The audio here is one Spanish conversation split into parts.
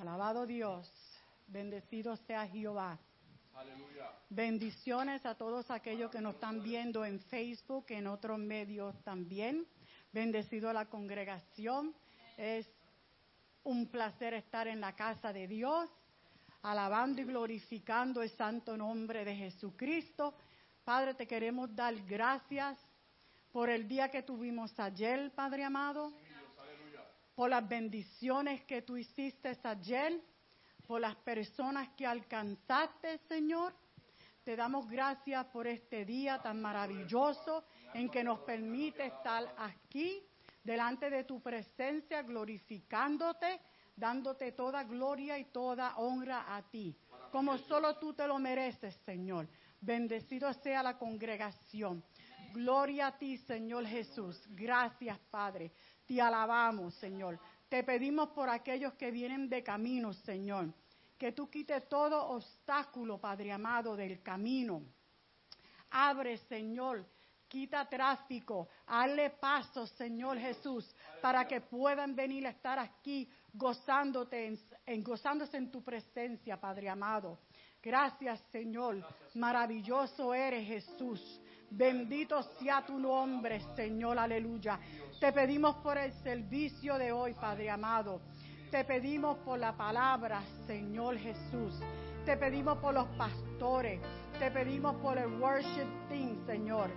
Alabado Dios. Bendecido sea Jehová. Aleluya. Bendiciones a todos aquellos que nos están viendo en Facebook, en otros medios también. Bendecido a la congregación. Es un placer estar en la casa de Dios, alabando y glorificando el santo nombre de Jesucristo. Padre, te queremos dar gracias por el día que tuvimos ayer, Padre amado, por las bendiciones que tú hiciste ayer, por las personas que alcanzaste, Señor. Te damos gracias por este día tan maravilloso en que nos permite estar aquí delante de tu presencia, glorificándote, dándote toda gloria y toda honra a ti, como solo tú te lo mereces, Señor. Bendecido sea la congregación. Gloria a ti, Señor Jesús. Gracias, Padre. Te alabamos, Señor. Te pedimos por aquellos que vienen de camino, Señor, que tú quites todo obstáculo, Padre amado, del camino. Abre, Señor, quita tráfico, hazle paso, Señor Jesús, para que puedan venir a estar aquí gozándote, en, en- gozándose en tu presencia, Padre amado. Gracias, Señor. Maravilloso eres, Jesús. Bendito sea tu nombre, Señor. Aleluya. Te pedimos por el servicio de hoy, Padre amado. Te pedimos por la palabra, Señor Jesús. Te pedimos por los pastores. Te pedimos por el worship team, Señor.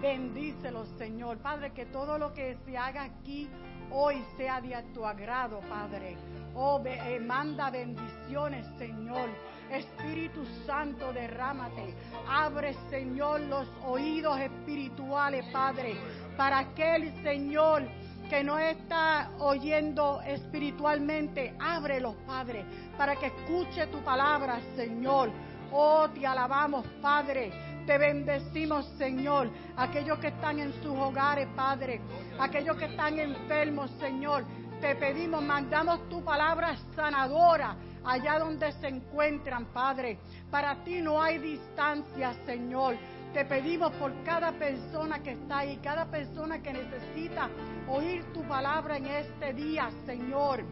Bendícelo, Señor. Padre, que todo lo que se haga aquí hoy sea de tu agrado, Padre. Oh, eh, manda bendiciones, Señor. Espíritu Santo, derrámate. Abre, Señor, los oídos espirituales, Padre, para aquel Señor que no está oyendo espiritualmente, ábrelos, Padre, para que escuche tu palabra, Señor. Oh, te alabamos, Padre. Te bendecimos, Señor. Aquellos que están en sus hogares, Padre. Aquellos que están enfermos, Señor. Te pedimos, mandamos tu palabra sanadora allá donde se encuentran, Padre. Para ti no hay distancia, Señor. Te pedimos por cada persona que está ahí, cada persona que necesita oír tu palabra en este día, Señor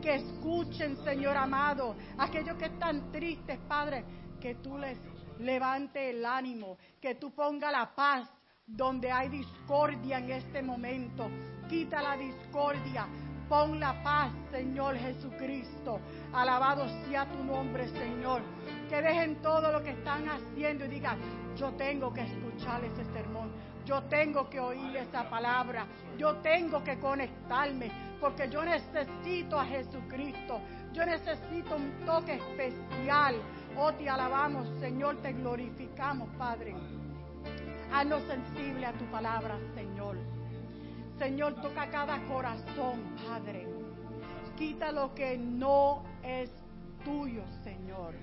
que escuchen, Señor amado, aquellos que están tristes, Padre, que tú les levante el ánimo, que tú ponga la paz donde hay discordia en este momento. Quita la discordia, pon la paz, Señor Jesucristo. Alabado sea tu nombre, Señor. Que dejen todo lo que están haciendo y digan, yo tengo que escuchar ese sermón. Yo tengo que oír esa palabra. Yo tengo que conectarme porque yo necesito a Jesucristo. Yo necesito un toque especial. Oh, te alabamos, Señor, te glorificamos, Padre. Haznos sensible a tu palabra, Señor. Señor, toca cada corazón, Padre. Quita lo que no es tuyo, Señor.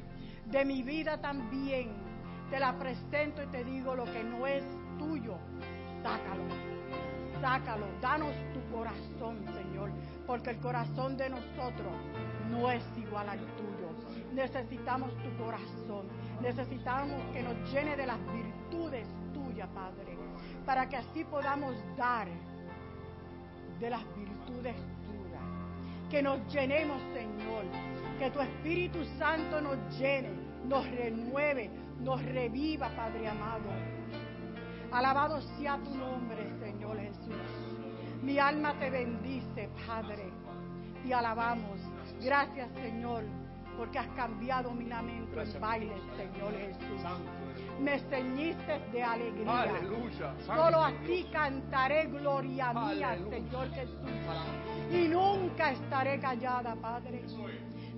De mi vida también. Te la presento y te digo lo que no es tuyo. Sácalo. Sácalo. Danos tu corazón, Señor. Porque el corazón de nosotros no es igual al tuyo. Necesitamos tu corazón. Necesitamos que nos llene de las virtudes tuyas, Padre. Para que así podamos dar de las virtudes tuyas. Que nos llenemos, Señor. Que tu Espíritu Santo nos llene, nos renueve, nos reviva, Padre amado. Alabado sea tu nombre, Señor Jesús. Mi alma te bendice, Padre. Te alabamos. Gracias, Señor, porque has cambiado mi lamento en baile, Señor Jesús. Me ceñiste de alegría. Aleluya. Solo a ti cantaré gloria mía, Aleluya. Señor Jesús. Y nunca estaré callada, Padre.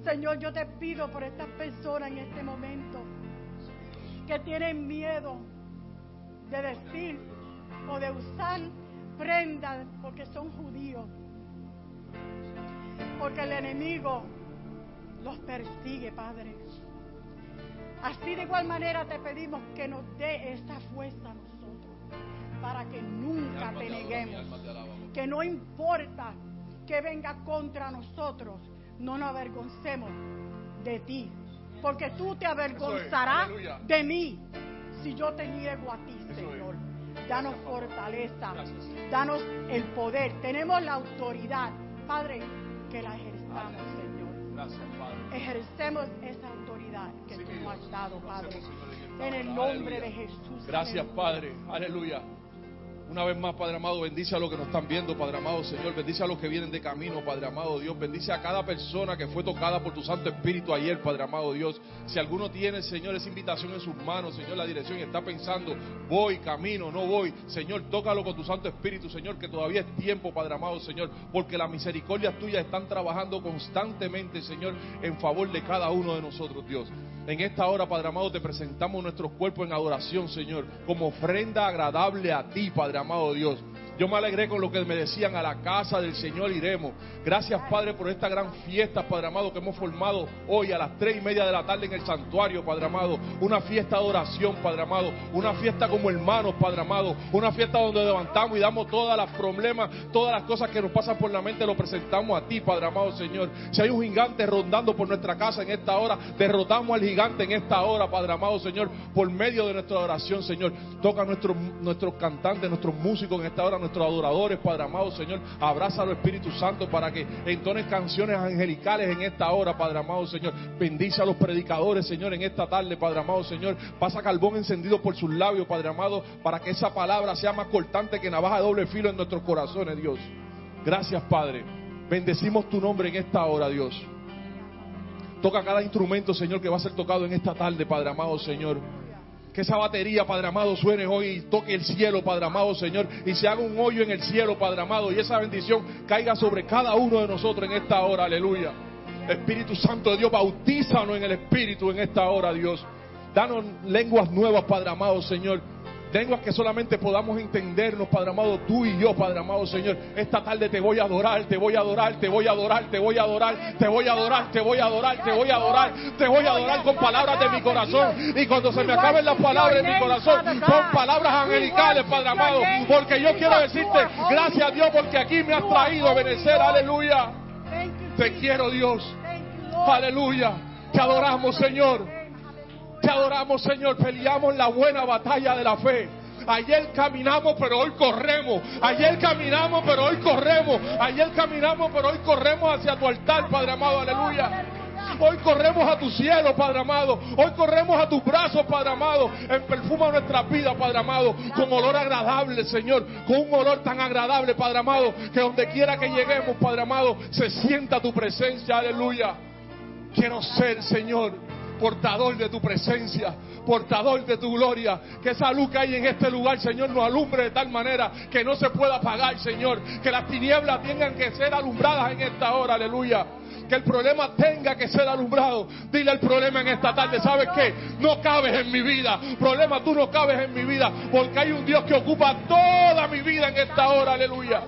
Señor, yo te pido por estas personas en este momento que tienen miedo de decir o de usar prendas porque son judíos. Porque el enemigo los persigue, Padre. Así de igual manera te pedimos que nos dé esta fuerza a nosotros para que nunca te neguemos. Que no importa que venga contra nosotros, no nos avergoncemos de ti. Porque tú te avergonzarás de mí si yo te niego a ti. Señor. Danos fortaleza, danos el poder. Tenemos la autoridad. Padre, que la ejerzamos, Señor. Ejercemos esa autoridad que Sí, tú has dado, Padre. en el nombre de Jesús. Gracias. Padre. Aleluya. Una vez más, Padre amado, bendice a los que nos están viendo, Padre amado, Señor. Bendice a los que vienen de camino, Padre amado Dios. Bendice a cada persona que fue tocada por tu Santo Espíritu ayer, Padre amado Dios. Si alguno tiene, Señor, esa invitación en sus manos, Señor, la dirección y está pensando, voy, camino, no voy. Señor, tócalo con tu Santo Espíritu, Señor, que todavía es tiempo, Padre amado, Señor. Porque las misericordias tuyas están trabajando constantemente, Señor, en favor de cada uno de nosotros, Dios. En esta hora, Padre amado, te presentamos nuestros cuerpos en adoración, Señor, como ofrenda agradable a ti, Padre amado Dios. Yo me alegré con lo que me decían, a la casa del Señor iremos. Gracias, Padre, por esta gran fiesta, Padre amado, que hemos formado hoy a las tres y media de la tarde en el santuario, Padre amado. Una fiesta de oración, Padre amado. Una fiesta como hermanos, Padre amado. Una fiesta donde levantamos y damos todas las problemas, todas las cosas que nos pasan por la mente, lo presentamos a ti, Padre amado, Señor. Si hay un gigante rondando por nuestra casa en esta hora, derrotamos al gigante en esta hora, Padre amado, Señor, por medio de nuestra oración, Señor. Toca nuestros, nuestros cantantes, nuestros músicos en esta hora, nuestros adoradores, Padre amado, Señor. Abraza al Espíritu Santo para que entonen canciones angelicales en esta hora, Padre amado, Señor. Bendice a los predicadores, Señor, en esta tarde, Padre amado, Señor. Pasa carbón encendido por sus labios, Padre amado, para que esa palabra sea más cortante que navaja de doble filo en nuestros corazones, Dios. Gracias, Padre. Bendecimos tu nombre en esta hora, Dios. Toca cada instrumento, Señor, que va a ser tocado en esta tarde, Padre amado, Señor. Que esa batería, Padre amado, suene hoy y toque el cielo, Padre amado, Señor. Y se haga un hoyo en el cielo, Padre amado. Y esa bendición caiga sobre cada uno de nosotros en esta hora, aleluya. Espíritu Santo de Dios, bautízanos en el Espíritu en esta hora, Dios. Danos lenguas nuevas, Padre amado, Señor. Lenguas que solamente podamos entendernos, Padre amado, tú y yo, Padre amado, Señor. Esta tarde te voy a adorar, te voy a adorar, te voy a adorar, te voy a adorar, te voy a adorar, te voy a adorar, te voy a adorar, te voy a adorar con palabras de mi corazón. Y cuando se me acaben las palabras de mi corazón, con palabras angelicales, Padre amado, porque yo quiero decirte, gracias a Dios, porque aquí me has traído a benecer, aleluya. Te quiero, Dios, aleluya. Te adoramos, Señor. Te adoramos, Señor. Peleamos la buena batalla de la fe. Ayer caminamos, pero hoy corremos. Ayer caminamos, pero hoy corremos. Ayer caminamos, pero hoy corremos hacia tu altar, Padre amado. Aleluya. Hoy corremos a tu cielo, Padre amado. Hoy corremos a tus brazos, Padre amado. En perfuma nuestra vida, Padre amado. Con olor agradable, Señor. Con un olor tan agradable, Padre amado. Que donde quiera que lleguemos, Padre amado, se sienta tu presencia. Aleluya. Quiero ser, Señor, portador de tu presencia, portador de tu gloria. Que esa luz que hay en este lugar, Señor, nos alumbre de tal manera que no se pueda apagar, Señor. Que las tinieblas tengan que ser alumbradas en esta hora, aleluya. Que el problema tenga que ser alumbrado. Dile el problema en esta tarde. ¿Sabes qué? No cabes en mi vida. Problema, tú no cabes en mi vida. Porque hay un Dios que ocupa toda mi vida en esta hora. Aleluya.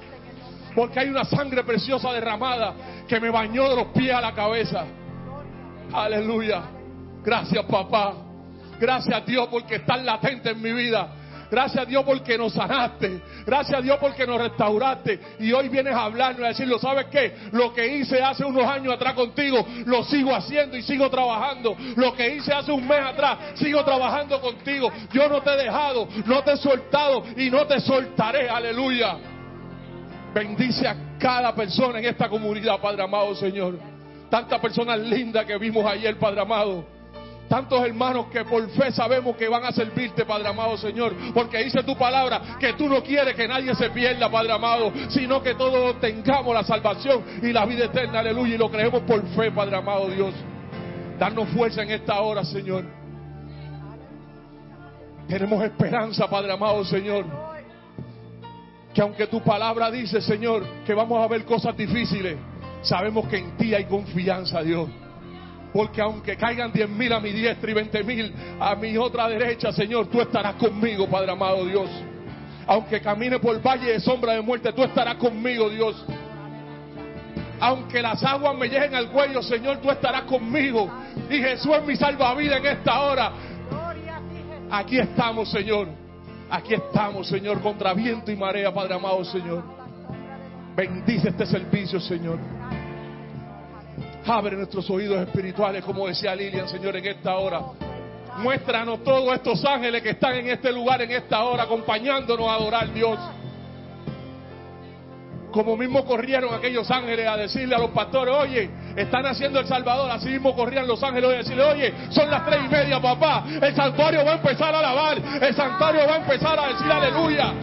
Porque hay una sangre preciosa derramada que me bañó de los pies a la cabeza. Aleluya. Gracias, papá. Gracias, Dios, porque estás latente en mi vida. Gracias a Dios porque nos sanaste. Gracias a Dios porque nos restauraste. Y hoy vienes a hablarnos y a decirlo, ¿sabes qué? Lo que hice hace unos años atrás contigo, lo sigo haciendo y sigo trabajando. Lo que hice hace un mes atrás, sigo trabajando contigo. Yo no te he dejado, no te he soltado y no te soltaré. Aleluya. Bendice a cada persona en esta comunidad, Padre amado, Señor. Tantas personas lindas que vimos ayer, Padre amado. Tantos hermanos que por fe sabemos que van a servirte, Padre amado Señor. Porque dice tu palabra que tú no quieres que nadie se pierda, Padre amado. Sino que todos tengamos la salvación y la vida eterna, aleluya. Y lo creemos por fe, Padre amado Dios. Darnos fuerza en esta hora, Señor. Tenemos esperanza, Padre amado Señor. Que aunque tu palabra dice, Señor, que vamos a ver cosas difíciles, sabemos que en ti hay confianza, Dios. Porque aunque caigan diez mil a mi diestra y veinte mil a mi otra derecha, Señor, tú estarás conmigo, Padre amado Dios. Aunque camine por valle de sombra de muerte, tú estarás conmigo, Dios. Aunque las aguas me lleguen al cuello, Señor, tú estarás conmigo. Y Jesús es mi salvavidas en esta hora. Aquí estamos, Señor. Aquí estamos, Señor, contra viento y marea, Padre amado, Señor. Bendice este servicio, Señor. Abre nuestros oídos espirituales, como decía Lilian, Señor, en esta hora. Muéstranos todos estos ángeles que están en este lugar, en esta hora, acompañándonos a adorar, Dios. Como mismo corrieron aquellos ángeles a decirle a los pastores, oye, están haciendo el Salvador. Así mismo corrían los ángeles a decirle, oye, son las tres y media, papá. El santuario va a empezar a alabar. El santuario va a empezar a decir aleluya.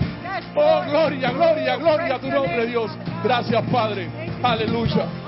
Oh, gloria, gloria, gloria a tu nombre, Dios. Gracias, Padre. Aleluya.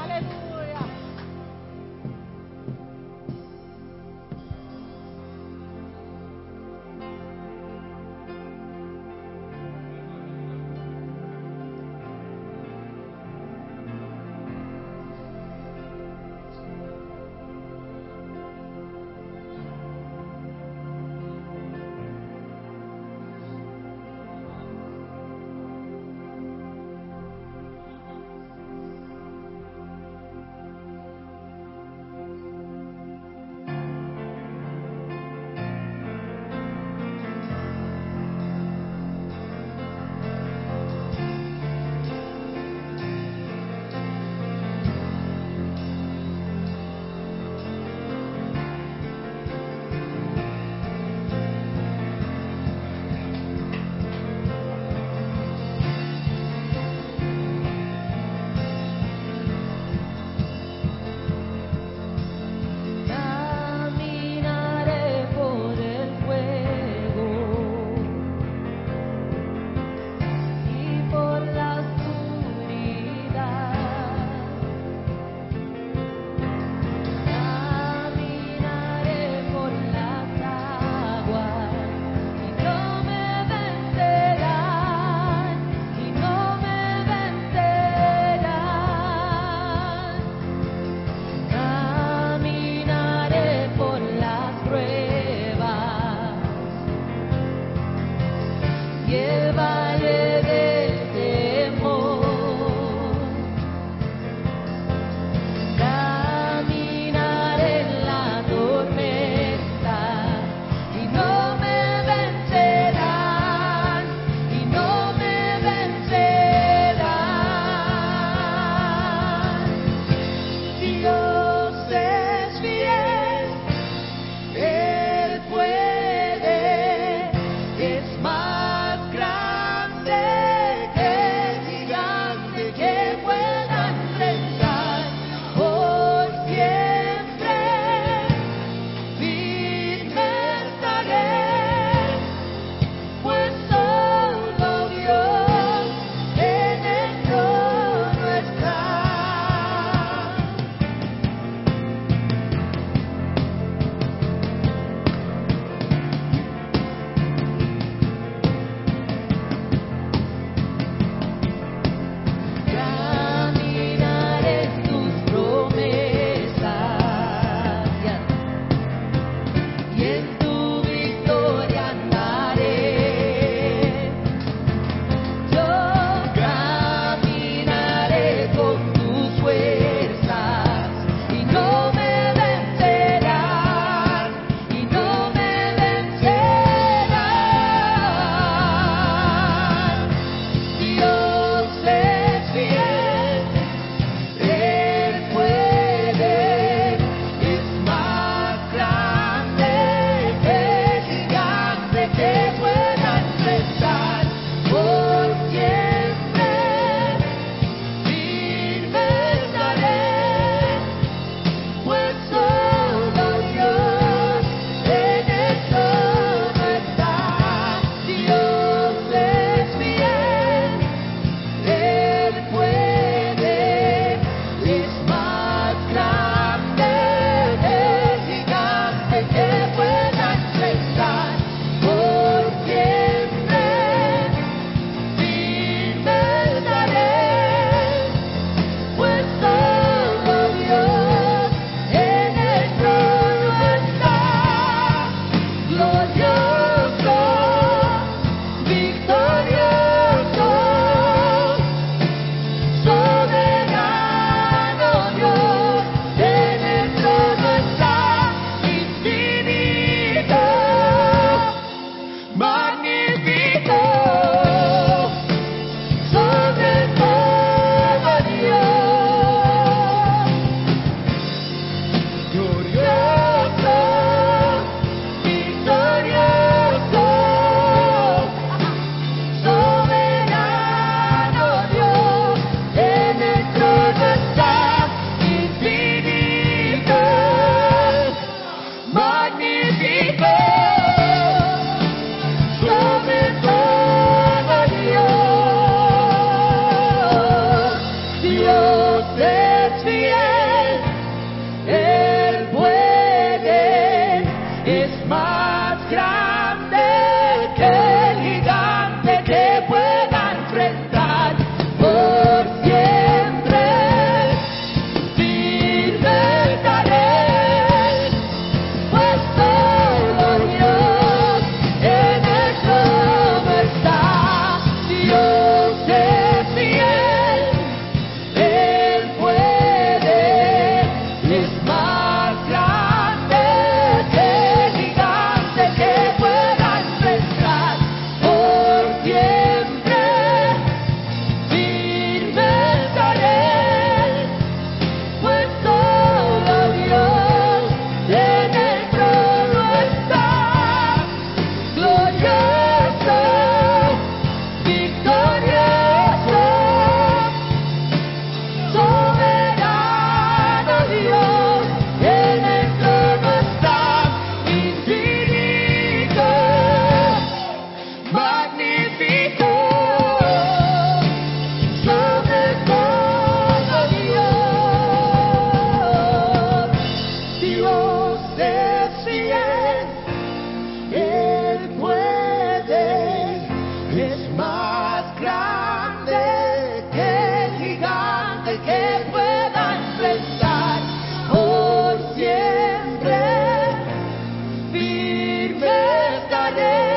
Dios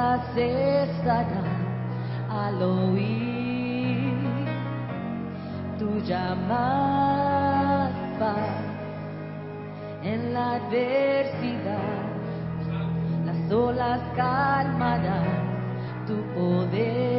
tristeza cesará al oír tu llamada en la adversidad, las olas calmarán tu poder.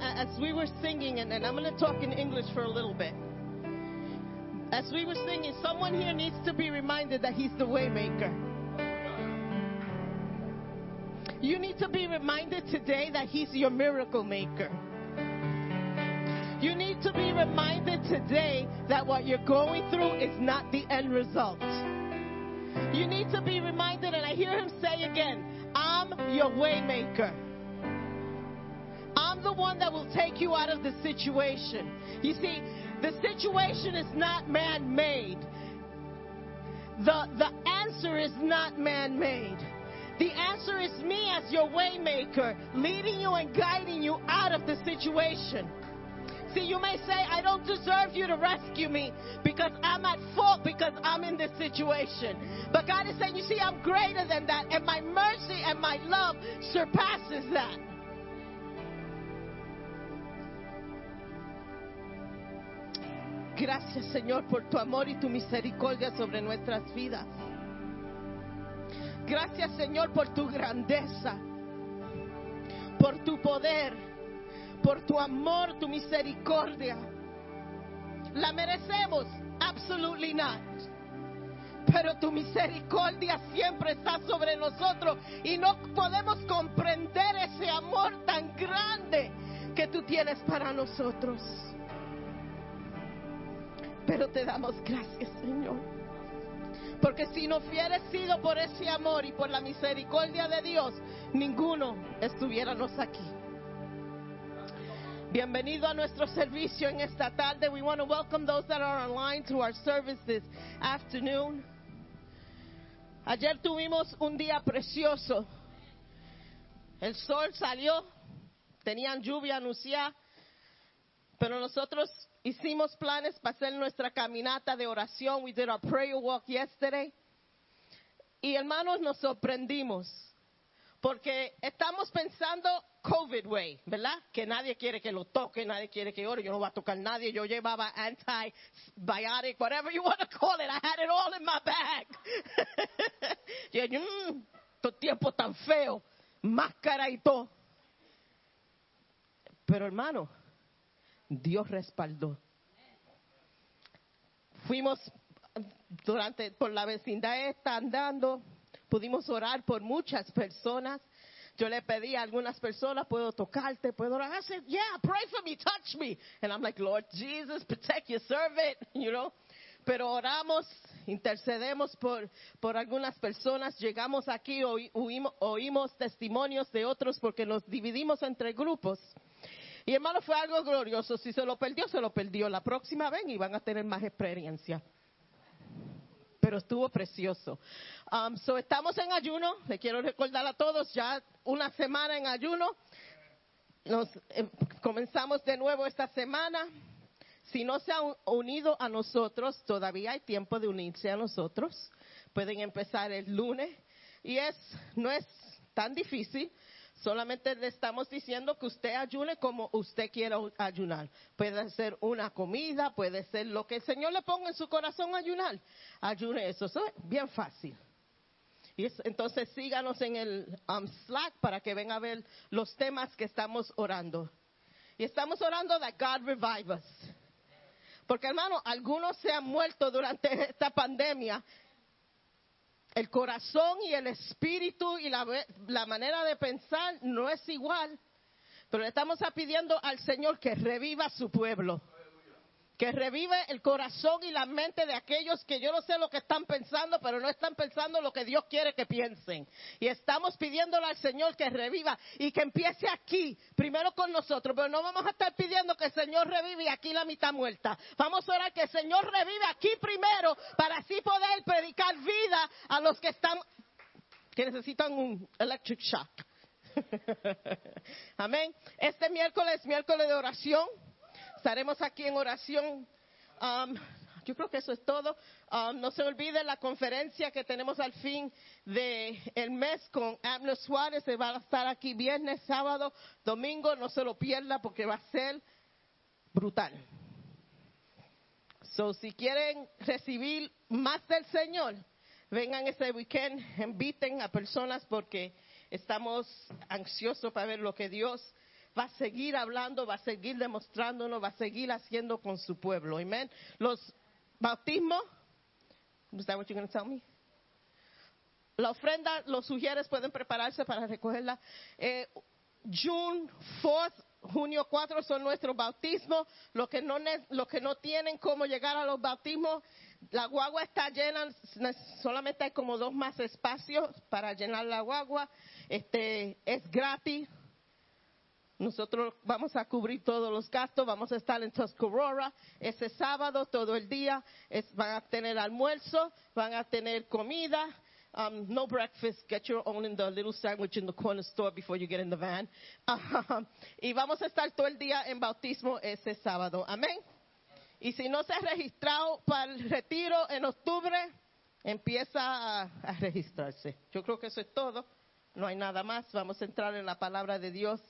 As we were singing, and, and I'm going to talk in English for a little bit. As we were singing, someone here needs to be reminded that He's the waymaker. You need to be reminded today that He's your miracle maker. You need to be reminded today that what you're going through is not the end result. You need to be reminded, and I hear him say again, I'm your waymaker. The one that will take you out of the situation. You see, the situation is not man-made. The, the answer is not man-made. The answer is me as your waymaker, leading you and guiding you out of the situation. See, you may say, I don't deserve you to rescue me because I'm at fault because I'm in this situation. But God is saying, you see, I'm greater than that, and my mercy and my love surpasses that. Gracias, Señor, por tu amor y tu misericordia sobre nuestras vidas. Gracias, Señor, por tu grandeza, por tu poder, por tu amor, tu misericordia. La merecemos, absolutely not. Pero tu misericordia siempre está sobre nosotros y no podemos comprender ese amor tan grande que tú tienes para nosotros. Pero te damos gracias, Señor. Porque si no hubiera sido por ese amor y por la misericordia de Dios, ninguno estuviéramos aquí. Bienvenido a nuestro servicio en esta tarde. We want to welcome those that are online to our service this afternoon. Ayer tuvimos un día precioso. El sol salió, tenían lluvia anunciada, pero nosotros hicimos planes para hacer nuestra caminata de oración. We did our prayer walk yesterday. Y hermanos, nos sorprendimos. Porque estamos pensando COVID way, ¿verdad? Que nadie quiere que lo toque, nadie quiere que ore. Yo no voy a tocar a nadie. Yo llevaba antibiotic, whatever you want to call it. I had it all in my bag. y yo, mmm, todo tiempo tan feo. Máscara y todo. Pero hermano, Dios respaldó. Fuimos durante por la vecindad esta andando, pudimos orar por muchas personas. Yo le pedí a algunas personas, puedo tocarte, puedo orar. I said, yeah, pray for me, touch me. And I'm like, Lord Jesus, protect your servant, you know. pero oramos, intercedemos por, por algunas personas, llegamos aquí, oí- oímos, oímos testimonios de otros porque nos dividimos entre grupos. Y hermano, fue algo glorioso. Si se lo perdió, se lo perdió. La próxima ven y van a tener más experiencia. Pero estuvo precioso. Um, so estamos en ayuno. Le quiero recordar a todos ya una semana en ayuno. Nos eh, comenzamos de nuevo esta semana. Si no se han unido a nosotros, todavía hay tiempo de unirse a nosotros. Pueden empezar el lunes y es no es tan difícil. Solamente le estamos diciendo que usted ayune como usted quiera ayunar. Puede ser una comida, puede ser lo que el Señor le ponga en su corazón ayunar. Ayune eso, es bien fácil. Y es- entonces síganos en el um, Slack para que vengan a ver los temas que estamos orando. Y estamos orando that God revive us. Porque hermano, algunos se han muerto durante esta pandemia. El corazón y el espíritu y la, la manera de pensar no es igual. Pero le estamos pidiendo al Señor que reviva su pueblo. Que revive el corazón y la mente de aquellos que yo no sé lo que están pensando, pero no están pensando lo que Dios quiere que piensen. Y estamos pidiéndole al Señor que reviva y que empiece aquí, primero con nosotros, pero no vamos a estar pidiendo que el Señor revive aquí la mitad muerta. Vamos a orar que el Señor revive aquí primero para así poder predicar vida a los que están, que necesitan un electric shock. Amén. Este miércoles, miércoles de oración. Estaremos aquí en oración. Um, yo creo que eso es todo. Um, no se olvide la conferencia que tenemos al fin del el mes con Abner Suárez. Se va a estar aquí viernes, sábado, domingo. No se lo pierda porque va a ser brutal. So, si quieren recibir más del Señor, vengan ese weekend, inviten a personas porque estamos ansiosos para ver lo que Dios va a seguir hablando, va a seguir demostrándonos, va a seguir haciendo con su pueblo. Amén. Los bautismos, is that what you're? La ofrenda, los sugieres pueden prepararse para recogerla. Eh, June 4th, junio 4 son nuestros bautismos. Los que, no, los que no tienen cómo llegar a los bautismos, la guagua está llena, solamente hay como dos más espacios para llenar la guagua. Este, es gratis. Nosotros vamos a cubrir todos los gastos, vamos a estar en Tuscarora ese sábado todo el día, es- van a tener almuerzo, van a tener comida, um, no breakfast, get your own in the little sandwich in the corner store before you get in the van. Um, y vamos a estar todo el día en bautismo ese sábado, amén. Y si no se ha registrado para el retiro en octubre, empieza a, a registrarse. Yo creo que eso es todo, no hay nada más, vamos a entrar en la palabra de Dios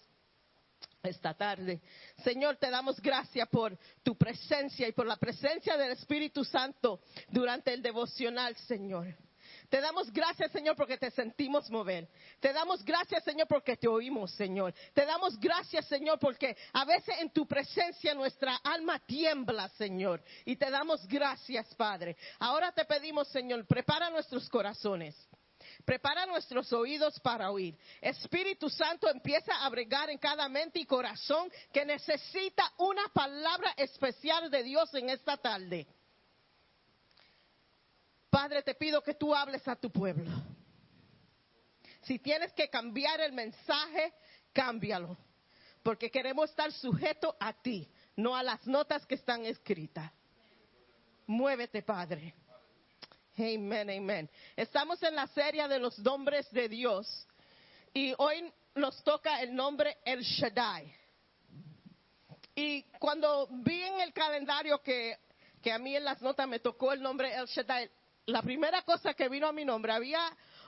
esta tarde. Señor, te damos gracias por tu presencia y por la presencia del Espíritu Santo durante el devocional, Señor. Te damos gracias, Señor, porque te sentimos mover. Te damos gracias, Señor, porque te oímos, Señor. Te damos gracias, Señor, porque a veces en tu presencia nuestra alma tiembla, Señor. Y te damos gracias, Padre. Ahora te pedimos, Señor, prepara nuestros corazones. Prepara nuestros oídos para oír. Espíritu Santo empieza a bregar en cada mente y corazón que necesita una palabra especial de Dios en esta tarde. Padre, te pido que tú hables a tu pueblo. Si tienes que cambiar el mensaje, cámbialo. Porque queremos estar sujetos a ti, no a las notas que están escritas. Muévete, Padre. Amén, amén. Estamos en la serie de los nombres de Dios y hoy nos toca el nombre El Shaddai. Y cuando vi en el calendario que, que a mí en las notas me tocó el nombre El Shaddai, la primera cosa que vino a mi nombre, había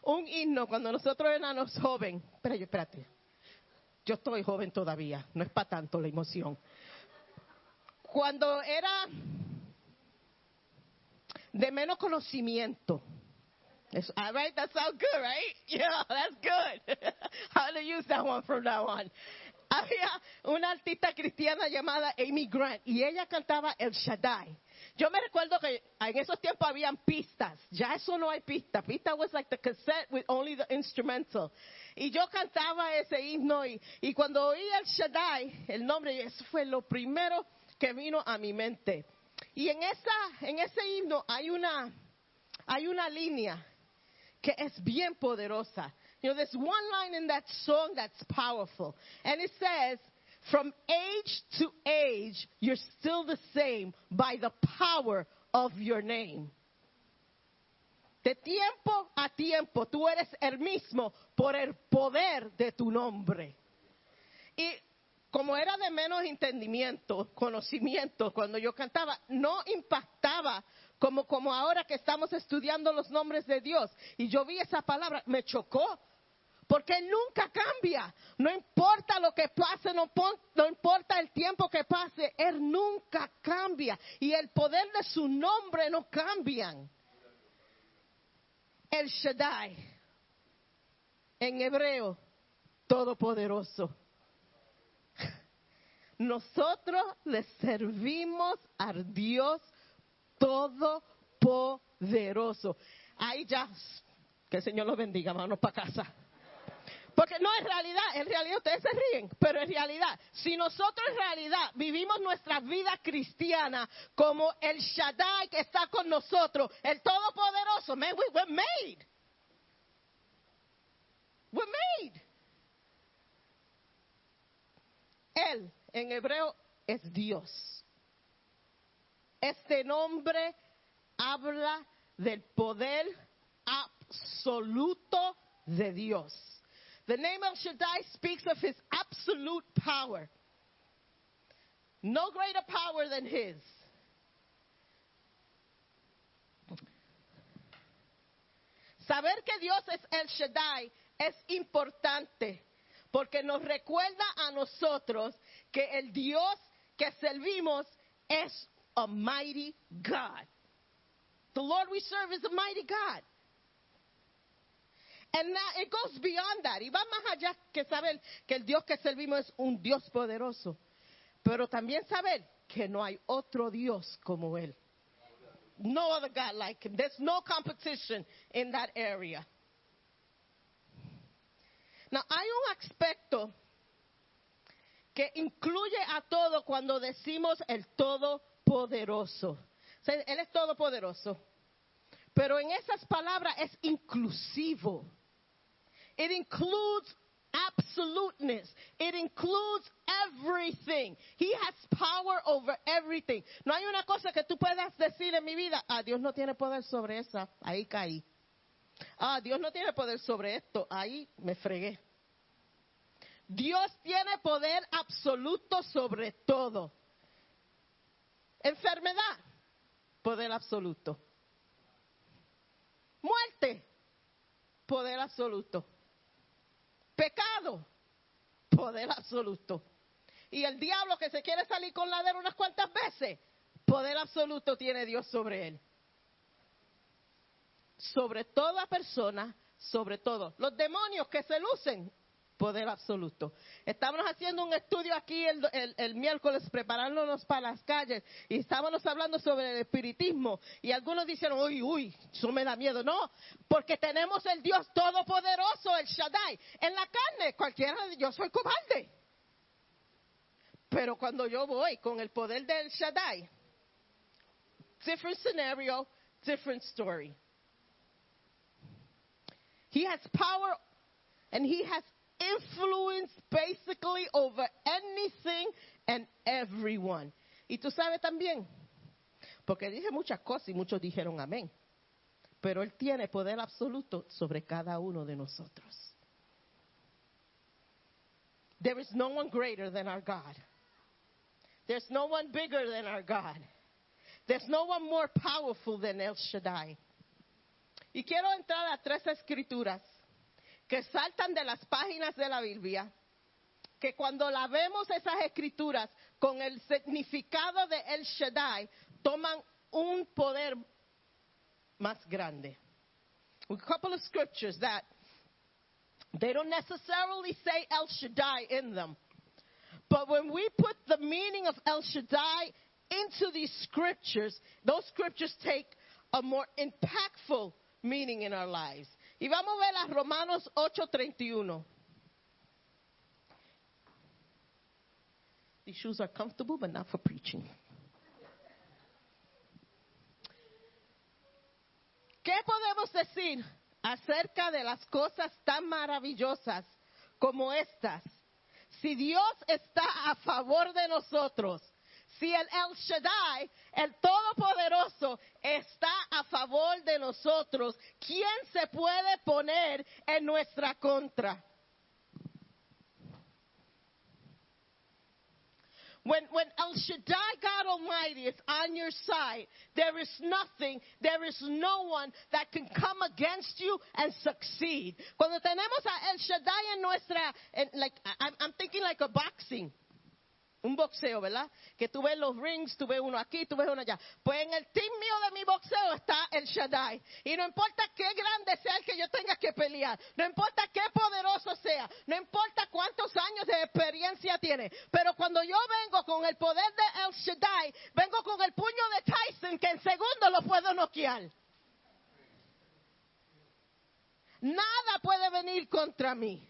un himno cuando nosotros éramos joven. Espera, espérate. Yo estoy joven todavía, no es para tanto la emoción. Cuando era de menos conocimiento. All right, that sounds good, right? Yeah, that's good. Going to use that one from now on. Había una artista cristiana llamada Amy Grant y ella cantaba El Shaddai. Yo me recuerdo que en esos tiempos habían pistas. Ya eso no hay pista. Pista was like the cassette with only the instrumental. Y yo cantaba ese himno y, y cuando oí El Shaddai, el nombre, eso fue lo primero que vino a mi mente. Y en esa, en ese himno hay una, hay una línea que es bien poderosa. You know, there's one line in that song that's powerful. And it says, from age to age, you're still the same by the power of your name. De tiempo a tiempo, tú eres el mismo por el poder de tu nombre. Como era de menos entendimiento, conocimiento, cuando yo cantaba, no impactaba como, como ahora que estamos estudiando los nombres de Dios. Y yo vi esa palabra, me chocó. Porque Él nunca cambia. No importa lo que pase, no, importa el tiempo que pase, Él nunca cambia. Y el poder de su nombre no cambian. El Shaddai, en hebreo, todopoderoso. Nosotros le servimos al Dios todopoderoso. Ahí ya, que el Señor los bendiga, vámonos para casa. Porque no es realidad, en realidad ustedes se ríen, pero en realidad, si nosotros en realidad vivimos nuestra vida cristiana como el Shaddai que está con nosotros, el Todopoderoso, we're made. We're made. Él, en hebreo, es Dios. Este nombre habla del poder absoluto de Dios. The name El Shaddai speaks of his absolute power. No greater power than his. Saber que Dios es El Shaddai es importante porque nos recuerda a nosotros que el Dios que servimos es a mighty God. The Lord we serve is a mighty God. And now it goes beyond that. Y va más allá que saber que el Dios que servimos es un Dios poderoso. Pero también saber que no hay otro Dios como Él. No other God like Him. There's no competition in that area. Now, hay un aspecto que incluye a todo cuando decimos el todopoderoso. O él es todopoderoso. Pero en esas palabras es inclusivo. It includes absoluteness. It includes everything. He has power over everything. No hay una cosa que tú puedas decir en mi vida, ah, Dios no tiene poder sobre esa, ahí caí. Ah, Dios no tiene poder sobre esto, ahí me fregué. Dios tiene poder absoluto sobre todo. Enfermedad, poder absoluto. Muerte, poder absoluto. Pecado, poder absoluto. Y el diablo que se quiere salir con la de unas cuantas veces, poder absoluto tiene Dios sobre él. Sobre toda persona, sobre todo. Los demonios que se lucen, poder absoluto. Estábamos haciendo un estudio aquí el, el- miércoles, preparándonos para las calles, y estábamos hablando sobre el espiritismo, y algunos dijeron, uy, uy, eso me da miedo. No, porque tenemos el Dios todopoderoso, el Shaddai. En la carne, cualquiera, yo soy cobarde. Pero cuando yo voy con el poder del Shaddai, different scenario, different story. He has power and he has influence basically over anything and everyone. Y tú sabes también, porque dije muchas cosas y muchos dijeron amén, pero él tiene poder absoluto sobre cada uno de nosotros. There is no one greater than our God. There's no one bigger than our God. There's no one more powerful than El Shaddai. Y quiero entrar a tres escrituras que saltan de las páginas de la Biblia, que cuando la vemos esas escrituras con el significado de El Shaddai, toman un poder más grande. A couple of scriptures that they don't necessarily say El Shaddai in them. But when we put the meaning of El Shaddai into these scriptures, those scriptures take a more impactful meaning in our lives. Y vamos a ver a Romanos 8:31. These shoes are comfortable, but not for preaching. ¿Qué podemos decir acerca de las cosas tan maravillosas como estas? Si Dios está a favor de nosotros, si el El Shaddai, el Todopoderoso, está a favor de nosotros, ¿quién se puede poner en nuestra contra? When, when El Shaddai, God Almighty, is on your side, there is nothing, there is no one that can come against you and succeed. Cuando tenemos a El Shaddai en nuestra, en, like, I'm, I'm thinking like a boxing. Un boxeo, ¿verdad? Que tú ves los rings, tú ves uno aquí, tú ves uno allá. Pues en el team mío de mi boxeo está el Shaddai. Y no importa qué grande sea el que yo tenga que pelear, no importa qué poderoso sea, no importa cuántos años de experiencia tiene, pero cuando yo vengo con el poder de El Shaddai, vengo con el puño de Tyson que en segundo lo puedo noquear. Nada puede venir contra mí.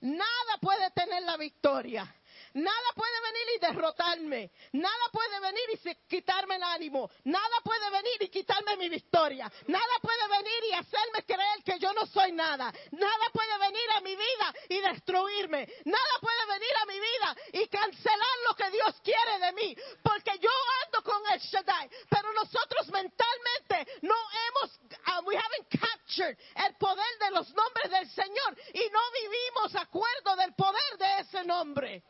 Nada puede tener la victoria. Nada puede venir y derrotarme. Nada puede venir y quitarme el ánimo. Nada puede venir y quitarme mi victoria. Nada puede venir y hacerme creer que yo no soy nada. Nada puede venir a mi vida y destruirme. Nada puede venir a mi vida y cancelar lo que Dios quiere de mí. Porque yo ando con el Shaddai. Pero nosotros mentalmente no hemos, uh, we haven't captured el poder de los nombres del Señor y no vivimos acuerdo del poder de ese nombre.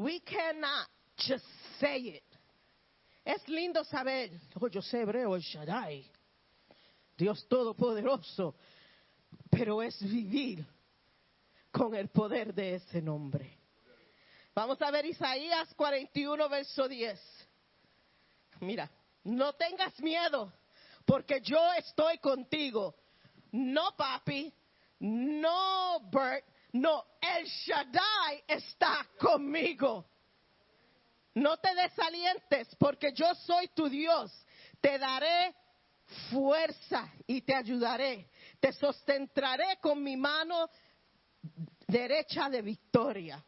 We cannot just say it. Es lindo saber, oh, yo sé hebreo, Shaddai, Dios Todopoderoso, pero es vivir con el poder de ese nombre. Vamos a ver Isaías 41, verso 10. Mira, no tengas miedo, porque yo estoy contigo. No papi, no Bert, no, el Shaddai está conmigo. No te desalientes, porque yo soy tu Dios. Te daré fuerza y te ayudaré. Te sustentaré con mi mano derecha de victoria.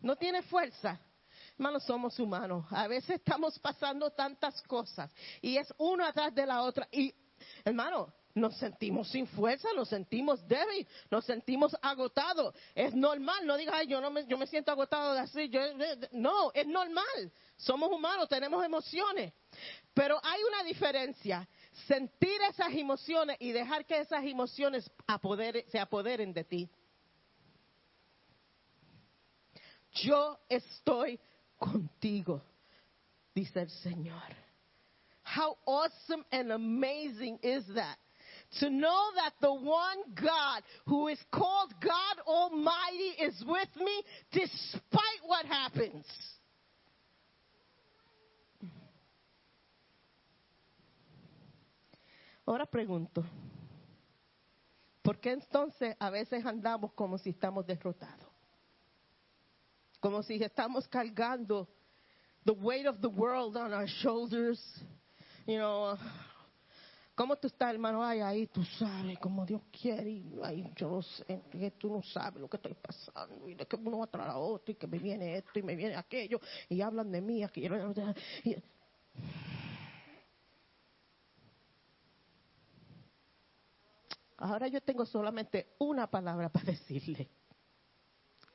No tiene fuerza. Hermanos, somos humanos. A veces estamos pasando tantas cosas y es una atrás de la otra. Y, hermano, nos sentimos sin fuerza, nos sentimos débil, nos sentimos agotados. Es normal, no digas, ay, yo, no me, yo me siento agotado de así. No, es normal. Somos humanos, tenemos emociones. Pero hay una diferencia. Sentir esas emociones y dejar que esas emociones apodere- se apoderen de ti. Yo estoy contigo, dice el Señor. How awesome and amazing is that? To know that the one God who is called God Almighty is with me despite what happens. Ahora pregunto, ¿por qué entonces a veces andamos como si estamos derrotados? Como si estamos cargando the weight of the world on our shoulders. You know, ¿cómo tú estás, hermano? Ay, ahí tú sabes, como Dios quiere. Y, ay, yo no sé, que tú no sabes lo que estoy pasando. Y de que uno va tras a otro, y que me viene esto y me viene aquello. Y hablan de mí. Aquí, y- Ahora yo tengo solamente una palabra para decirle.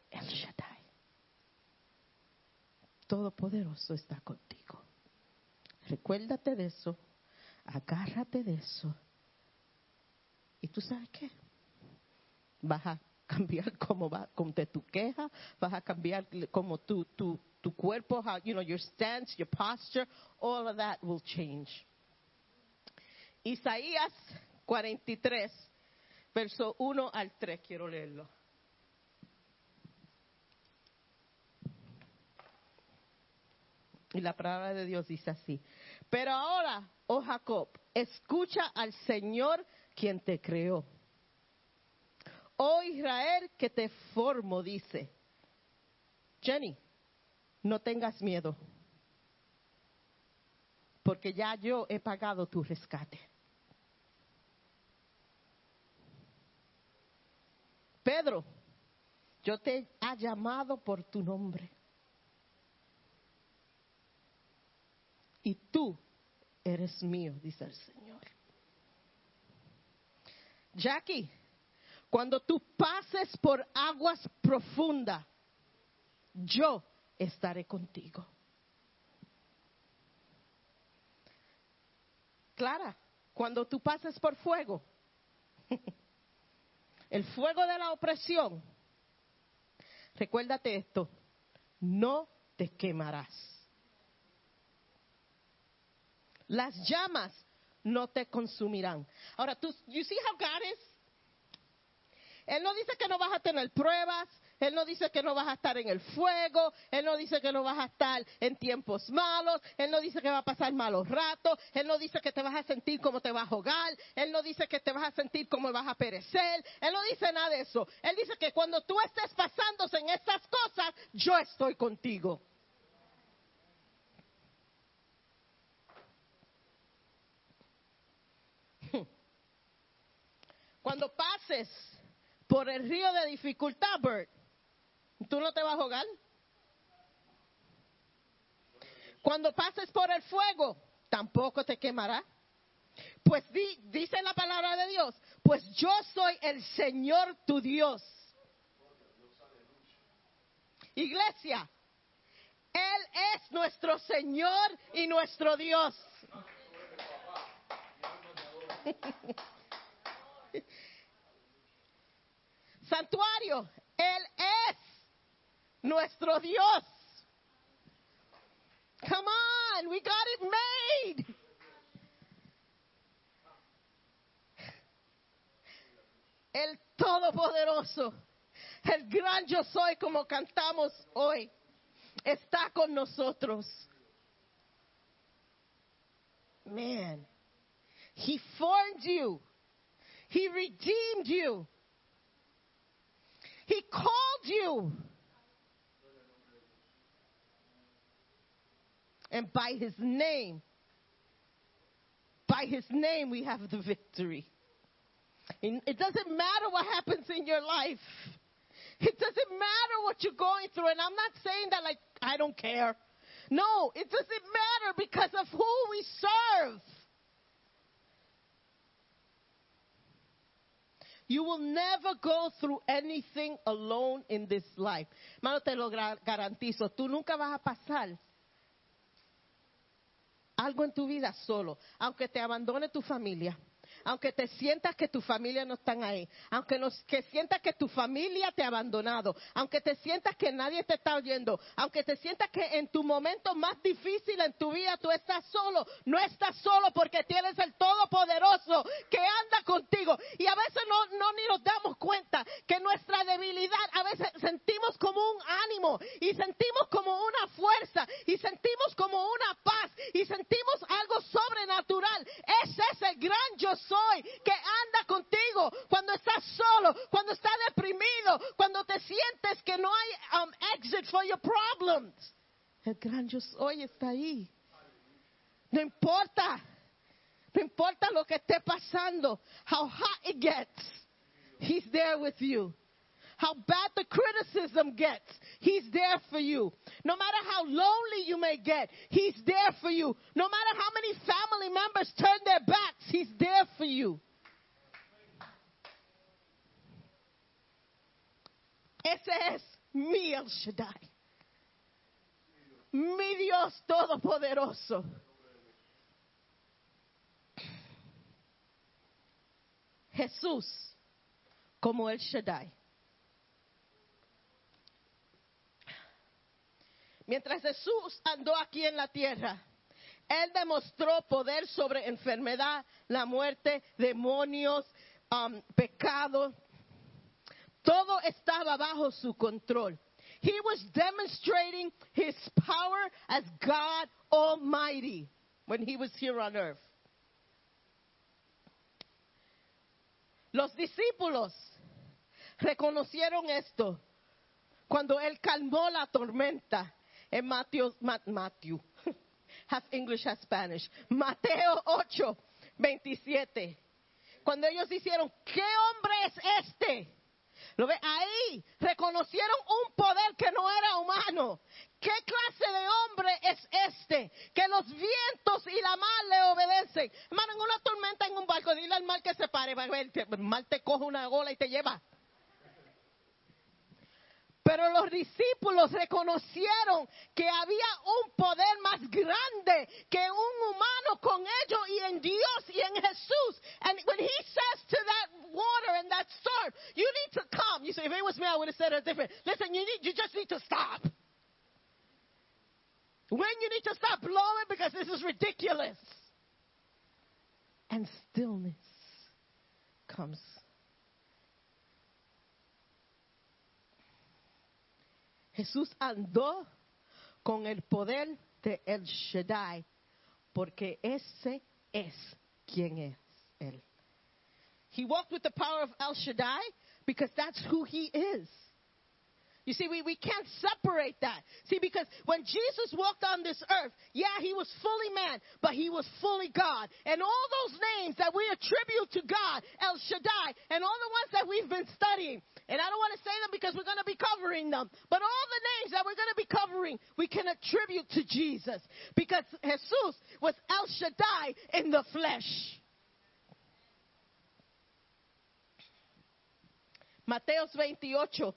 El Shaddai. Todopoderoso está contigo. Recuérdate de eso. Agárrate de eso. ¿Y tú sabes qué? Vas a cambiar cómo va con tu queja, vas a cambiar como tu, tu, tu cuerpo, you know, your stance, your posture, all of that will change. Isaías 43, verso 1 al 3, quiero leerlo. Y la palabra de Dios dice así. Pero ahora, oh Jacob, escucha al Señor quien te creó. Oh Israel que te formo, dice. Jenny, no tengas miedo, porque ya yo he pagado tu rescate. Pedro, yo te ha llamado por tu nombre. Tú eres mío, dice el Señor. Jackie, cuando tú pases por aguas profundas, yo estaré contigo. Clara, cuando tú pases por fuego, el fuego de la opresión, recuérdate esto, no te quemarás. Las llamas no te consumirán. Ahora, tú, you see how God is? Él no dice que no vas a tener pruebas, Él no dice que no vas a estar en el fuego, Él no dice que no vas a estar en tiempos malos, Él no dice que va a pasar malos ratos, Él no dice que te vas a sentir como te vas a ahogar, Él no dice que te vas a sentir como vas a perecer, Él no dice nada de eso. Él dice que cuando tú estés pasándose en estas cosas, yo estoy contigo. Cuando pases por el río de dificultad, Bert, tú no te vas a ahogar. Cuando pases por el fuego, tampoco te quemará. Pues di- dice la palabra de Dios, pues yo soy el Señor tu Dios. Iglesia, Él es nuestro Señor y nuestro Dios. Santuario, Él es nuestro Dios. Come on, we got it made. El Todopoderoso, el gran yo soy como cantamos hoy, está con nosotros. Man, He formed you. He redeemed you. He called you. And by his name, by his name, we have the victory. It doesn't matter what happens in your life. It doesn't matter what you're going through. And I'm not saying that like, I don't care. No, it doesn't matter because of who we serve. You will never go through anything alone in this life. Mano, te lo garantizo. Tú nunca vas a pasar algo en tu vida solo. Aunque te abandone tu familia. Aunque te sientas que tu familia no están ahí. Aunque nos- que sientas que tu familia te ha abandonado. Aunque te sientas que nadie te está oyendo. Aunque te sientas que en tu momento más difícil en tu vida tú estás solo. No estás solo porque tienes el Todopoderoso que anda contigo. Y a veces no, ni nos damos cuenta que nuestra debilidad, a veces sentimos como un ánimo y sentimos como una fuerza y sentimos como una paz y sentimos algo sobrenatural. Ese es el gran yo soy que anda contigo cuando estás solo, cuando estás deprimido, cuando te sientes que no hay um, exit for your problems. El gran yo soy está ahí. No importa. No importa lo que esté pasando, how hot it gets, He's there with you. How bad the criticism gets, He's there for you. No matter how lonely you may get, He's there for you. No matter how many family members turn their backs, He's there for you. Ese es mi El Shaddai. Mi Dios Todopoderoso. Jesús como el Shaddai. Mientras Jesús andó aquí en la tierra, Él demostró poder sobre enfermedad, la muerte, demonios, um, pecado. Todo estaba bajo su control. He was demonstrating his power as God Almighty when he was here on earth. Los discípulos reconocieron esto cuando él calmó la tormenta en Mateo, Ma- Matthew, half English, half Spanish, Mateo 8, 27. Cuando ellos hicieron, ¿qué hombre es este? Lo ve ahí, reconocieron un poder que no era humano. ¿Qué clase de hombre es este? Que los vientos y la mar le obedecen. Hermano, en una tormenta en un barco, dile al mar que se pare, el mar te coge una gola y te lleva. Pero los discípulos reconocieron que había un poder más grande que un humano con ellos y en Dios y en Jesús. And when he says to that water and that storm, you need to come. You say, if it was me, I would have said it different. Listen, you need, you just need to stop. When you need to stop blowing because this is ridiculous. And stillness comes. Jesús andó con el poder de El Shaddai, porque ese es quien es Él. He walked with the power of El Shaddai because that's who He is. You see, we, we can't separate that. See, because when Jesus walked on this earth, yeah, he was fully man, but he was fully God. And all those names that we attribute to God, El Shaddai, and all the ones that we've been studying, and I don't want to say them because we're going to be covering them, but all the names that we're going to be covering, we can attribute to Jesus. Because Jesus was El Shaddai in the flesh. Mateos 28,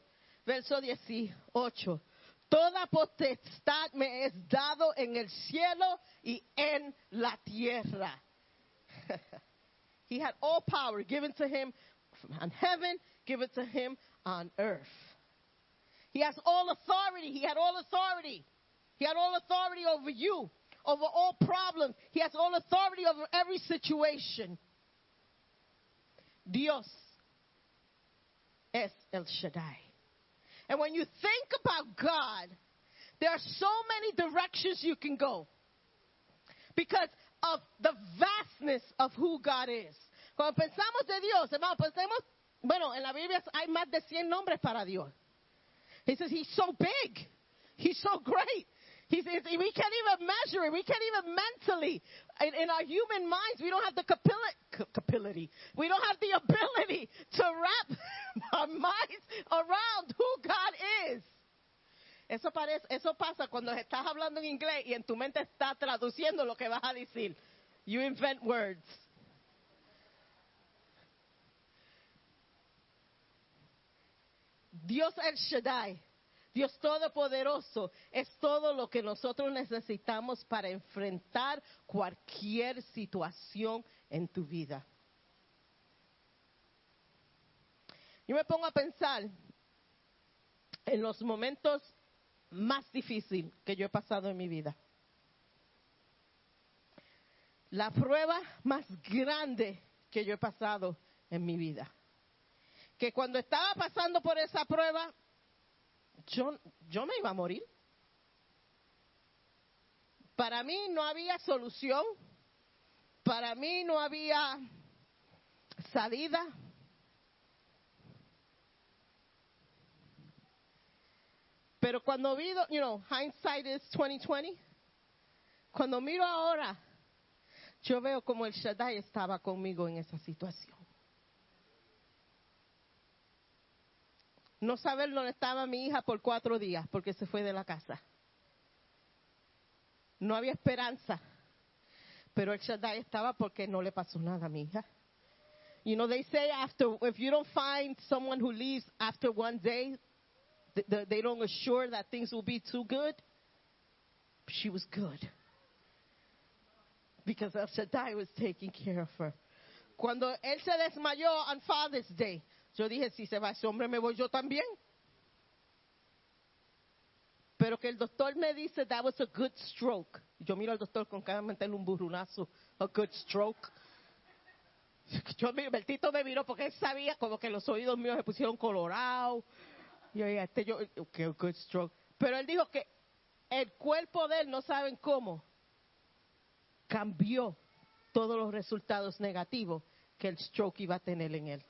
verso 18. Toda potestad me es dado en el cielo y en la tierra. he had all power given to him on heaven, given to him on earth. He has all authority. He had all authority. He had all authority over you, over all problems. He has all authority over every situation. Dios es el Shaddai. And when you think about God, there are so many directions you can go because of the vastness of who God is. Cuando pensamos de Dios, hermano, pensemos, bueno, en la Biblia hay más de 100 nombres para Dios. He says he's so big. He's so great. He says we can't even measure it. We can't even mentally, in, in our human minds, we don't have the capilli- capility. We don't have the ability to wrap our minds around who God is. Eso, parece, eso pasa cuando estás hablando en inglés y en tu mente está traduciendo lo que vas a decir. You invent words. Dios El Shaddai, Dios Todopoderoso, es todo lo que nosotros necesitamos para enfrentar cualquier situación en tu vida. Yo me pongo a pensar en los momentos más difíciles que yo he pasado en mi vida. La prueba más grande que yo he pasado en mi vida. Que cuando estaba pasando por esa prueba, yo, yo me iba a morir. Para mí no había solución. Para mí no había salida. Pero cuando vi, you know, hindsight is 2020. Cuando miro ahora, yo veo como el Shaddai estaba conmigo en esa situación. No saber dónde estaba mi hija por cuatro días porque se fue de la casa. No había esperanza. Pero el Shaddai estaba porque no le pasó nada a mi hija. You know, they say after, if you don't find someone who leaves after one day, th- th- they don't assure that things will be too good. She was good. Because El Shaddai was taking care of her. Cuando él se desmayó on Father's Day, yo dije, si se va ese hombre, me voy yo también. Pero que el doctor me dice, that was a good stroke. Yo miro al doctor con cada meterle un burrunazo, a good stroke. Yo, mi- Bertito me miró porque él sabía como que los oídos míos se pusieron colorados. Y yo, este yo, que good stroke. Pero él dijo que el cuerpo de él, no saben cómo, cambió todos los resultados negativos que el stroke iba a tener en él.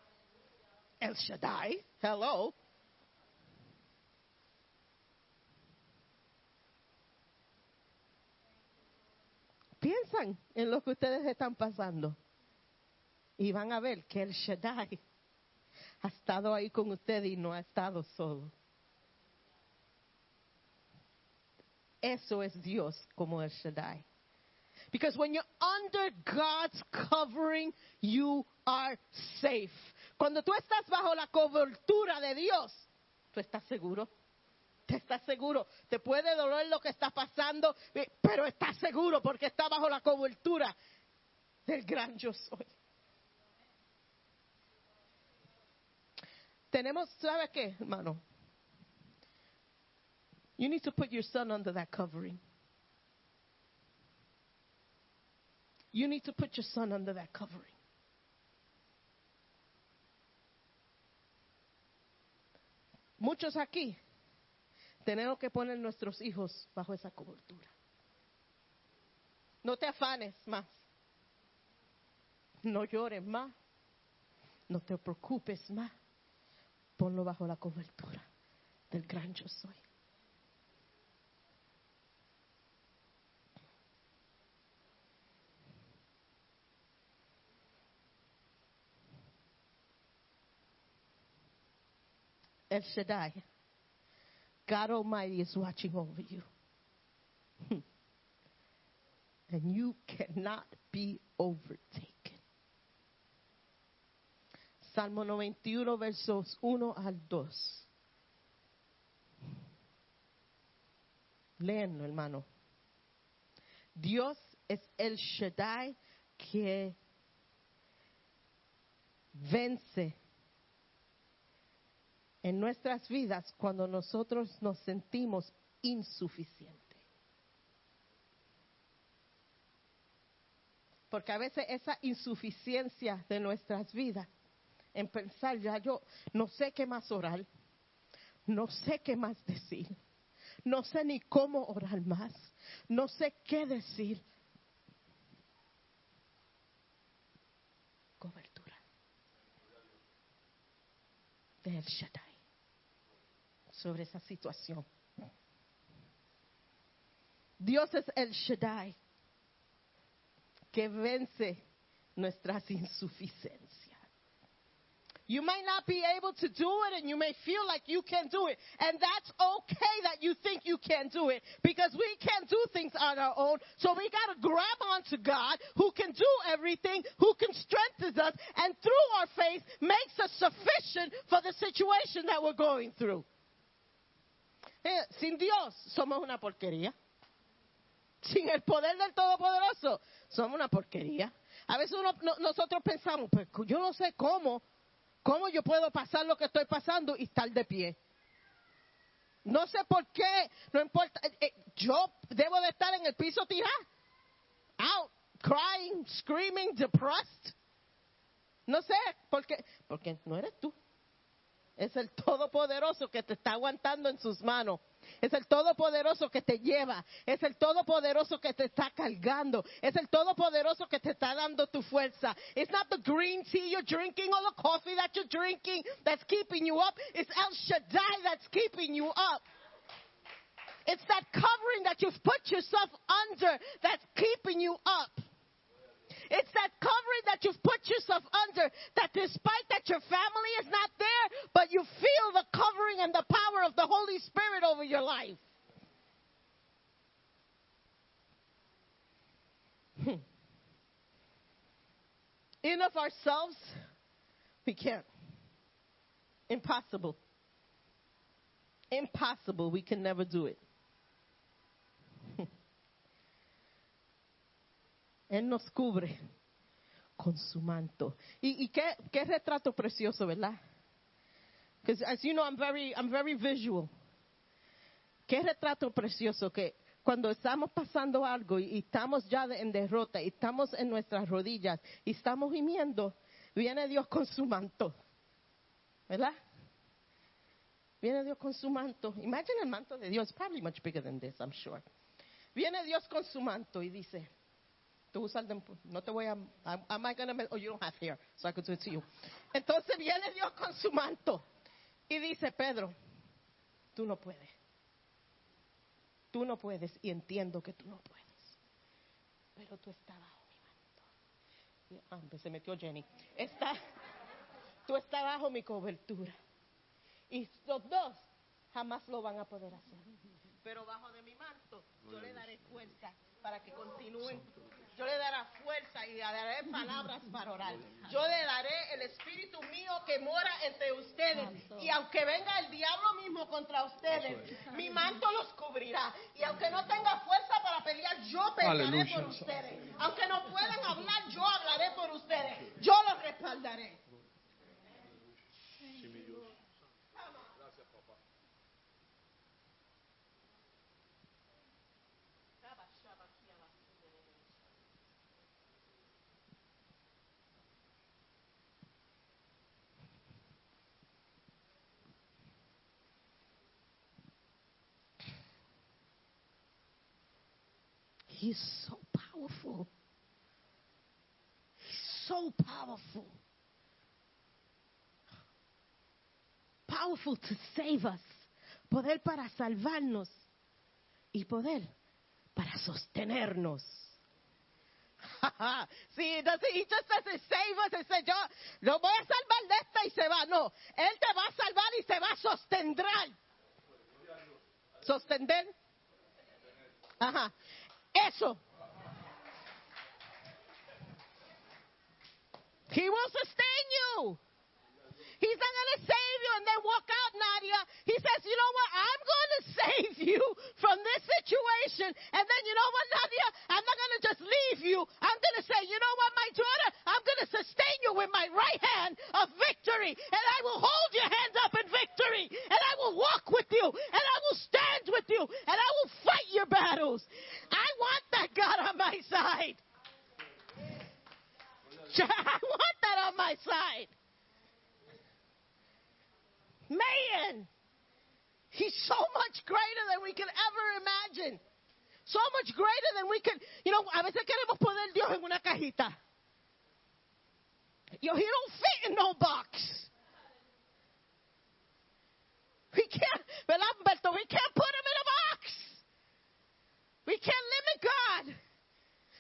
El Shaddai, hello. Piensan en lo que ustedes están pasando y van a ver que el Shaddai ha estado ahí con usted y no ha estado solo. Eso es Dios como el Shaddai. Because when you're under God's covering, you are safe. Cuando tú estás bajo la cobertura de Dios, tú estás seguro. Te estás seguro. Te puede doler lo que está pasando, eh, pero estás seguro porque está bajo la cobertura del gran yo soy. Tenemos, ¿sabe qué, hermano? You need to put your son under that covering. You need to put your son under that covering. Muchos aquí tenemos que poner nuestros hijos bajo esa cobertura. No te afanes más. No llores más. No te preocupes más. Ponlo bajo la cobertura del gran yo soy. El Shaddai, God Almighty is watching over you. and you cannot be overtaken. Salmo 91, versos 1 al 2. Léenlo, hermano. Dios es el Shaddai que vence en nuestras vidas cuando nosotros nos sentimos insuficientes. Porque a veces esa insuficiencia de nuestras vidas, en pensar ya yo no sé qué más orar, no sé qué más decir, no sé ni cómo orar más, no sé qué decir. Cobertura del Shaddai sobre esa situación. Dios es el Shaddai que vence nuestras insuficiencias. You might not be able to do it and you may feel like you can do it. And that's okay that you think you can do it because we can't do things on our own. So we got to grab onto God who can do everything, who can strengthen us, and through our faith makes us sufficient for the situation that we're going through. Eh, sin Dios somos una porquería. Sin el poder del Todopoderoso somos una porquería. A veces uno- no- nosotros pensamos, pues yo no sé cómo, cómo yo puedo pasar lo que estoy pasando y estar de pie. No sé por qué, no importa. eh, eh, yo debo de estar en el piso tirado, out, crying, screaming, depressed. No sé, porque, porque no eres tú. Es el Todopoderoso que te está aguantando en sus manos. Es el Todopoderoso que te lleva. Es el Todopoderoso que te está cargando. Es el Todopoderoso que te está dando tu fuerza. It's not the green tea you're drinking or the coffee that you're drinking that's keeping you up. It's El Shaddai that's keeping you up. It's that covering that you've put yourself under that's keeping you up. It's that covering that you've put yourself under that despite that your family is not there, but you feel the covering and the power of the Holy Spirit over your life. Hmm. In of ourselves, we can't. Impossible. Impossible. We can never do it. Él nos cubre con su manto. Y, qué, qué retrato precioso, ¿verdad? Because as you know, I'm very, I'm very visual. Qué retrato precioso que cuando estamos pasando algo y, estamos ya en derrota y estamos en nuestras rodillas y estamos gimiendo, viene Dios con su manto. ¿Verdad? Viene Dios con su manto. Imagine el manto de Dios, probably much bigger than this, I'm sure. Viene Dios con su manto y dice, tú usas el de- no te voy a, am am I gonna, oh, you don't have hair, so I could do it to you. Entonces viene Dios con su manto y dice, Pedro, tú no puedes. Tú no puedes y entiendo que tú no puedes. Pero tú estás bajo mi manto. Y- Ah, pues se metió Jenny. Está, tú estás bajo mi cobertura. Y los dos jamás lo van a poder hacer. Pero bajo de mi manto yo le daré fuerza para que continúen. Yo le daré fuerza y le daré palabras para orar. Yo le daré el espíritu mío que mora entre ustedes. Y aunque venga el diablo mismo contra ustedes, mi manto los cubrirá. Y aunque no tenga fuerza para pelear, yo pelearé Aleluya. por ustedes. Aunque no puedan hablar, yo hablaré por ustedes. Yo los respaldaré. He's so powerful. He's so powerful. Powerful to save us. Poder para salvarnos. Y poder para sostenernos. sí, entonces, he just doesn't save us say, yo lo voy a salvar de esta y se va. No, Él te va a salvar y se va a sostendrar. ¿Sostender? Ajá. Eso. He will sustain you. He's not going to save you and then walk out, Nadia. He says, you know what? I'm going to save you from this situation. And then, you know what, Nadia? I'm not going to just leave you. I'm going to say, you know what, my daughter? I'm going to sustain you with my right hand of victory. And I will hold your hands up in victory. And I will walk with you. And I will stand with you. And I will fight your battles. I want that God on my side. I want that on my side. Man, he's so much greater than we can ever imagine. So much greater than we can, you know, a veces queremos poner Dios en una cajita. Yo, he don't fit in no box. We can't, ¿verdad, Humberto? We can't put him in a box. We can't limit God.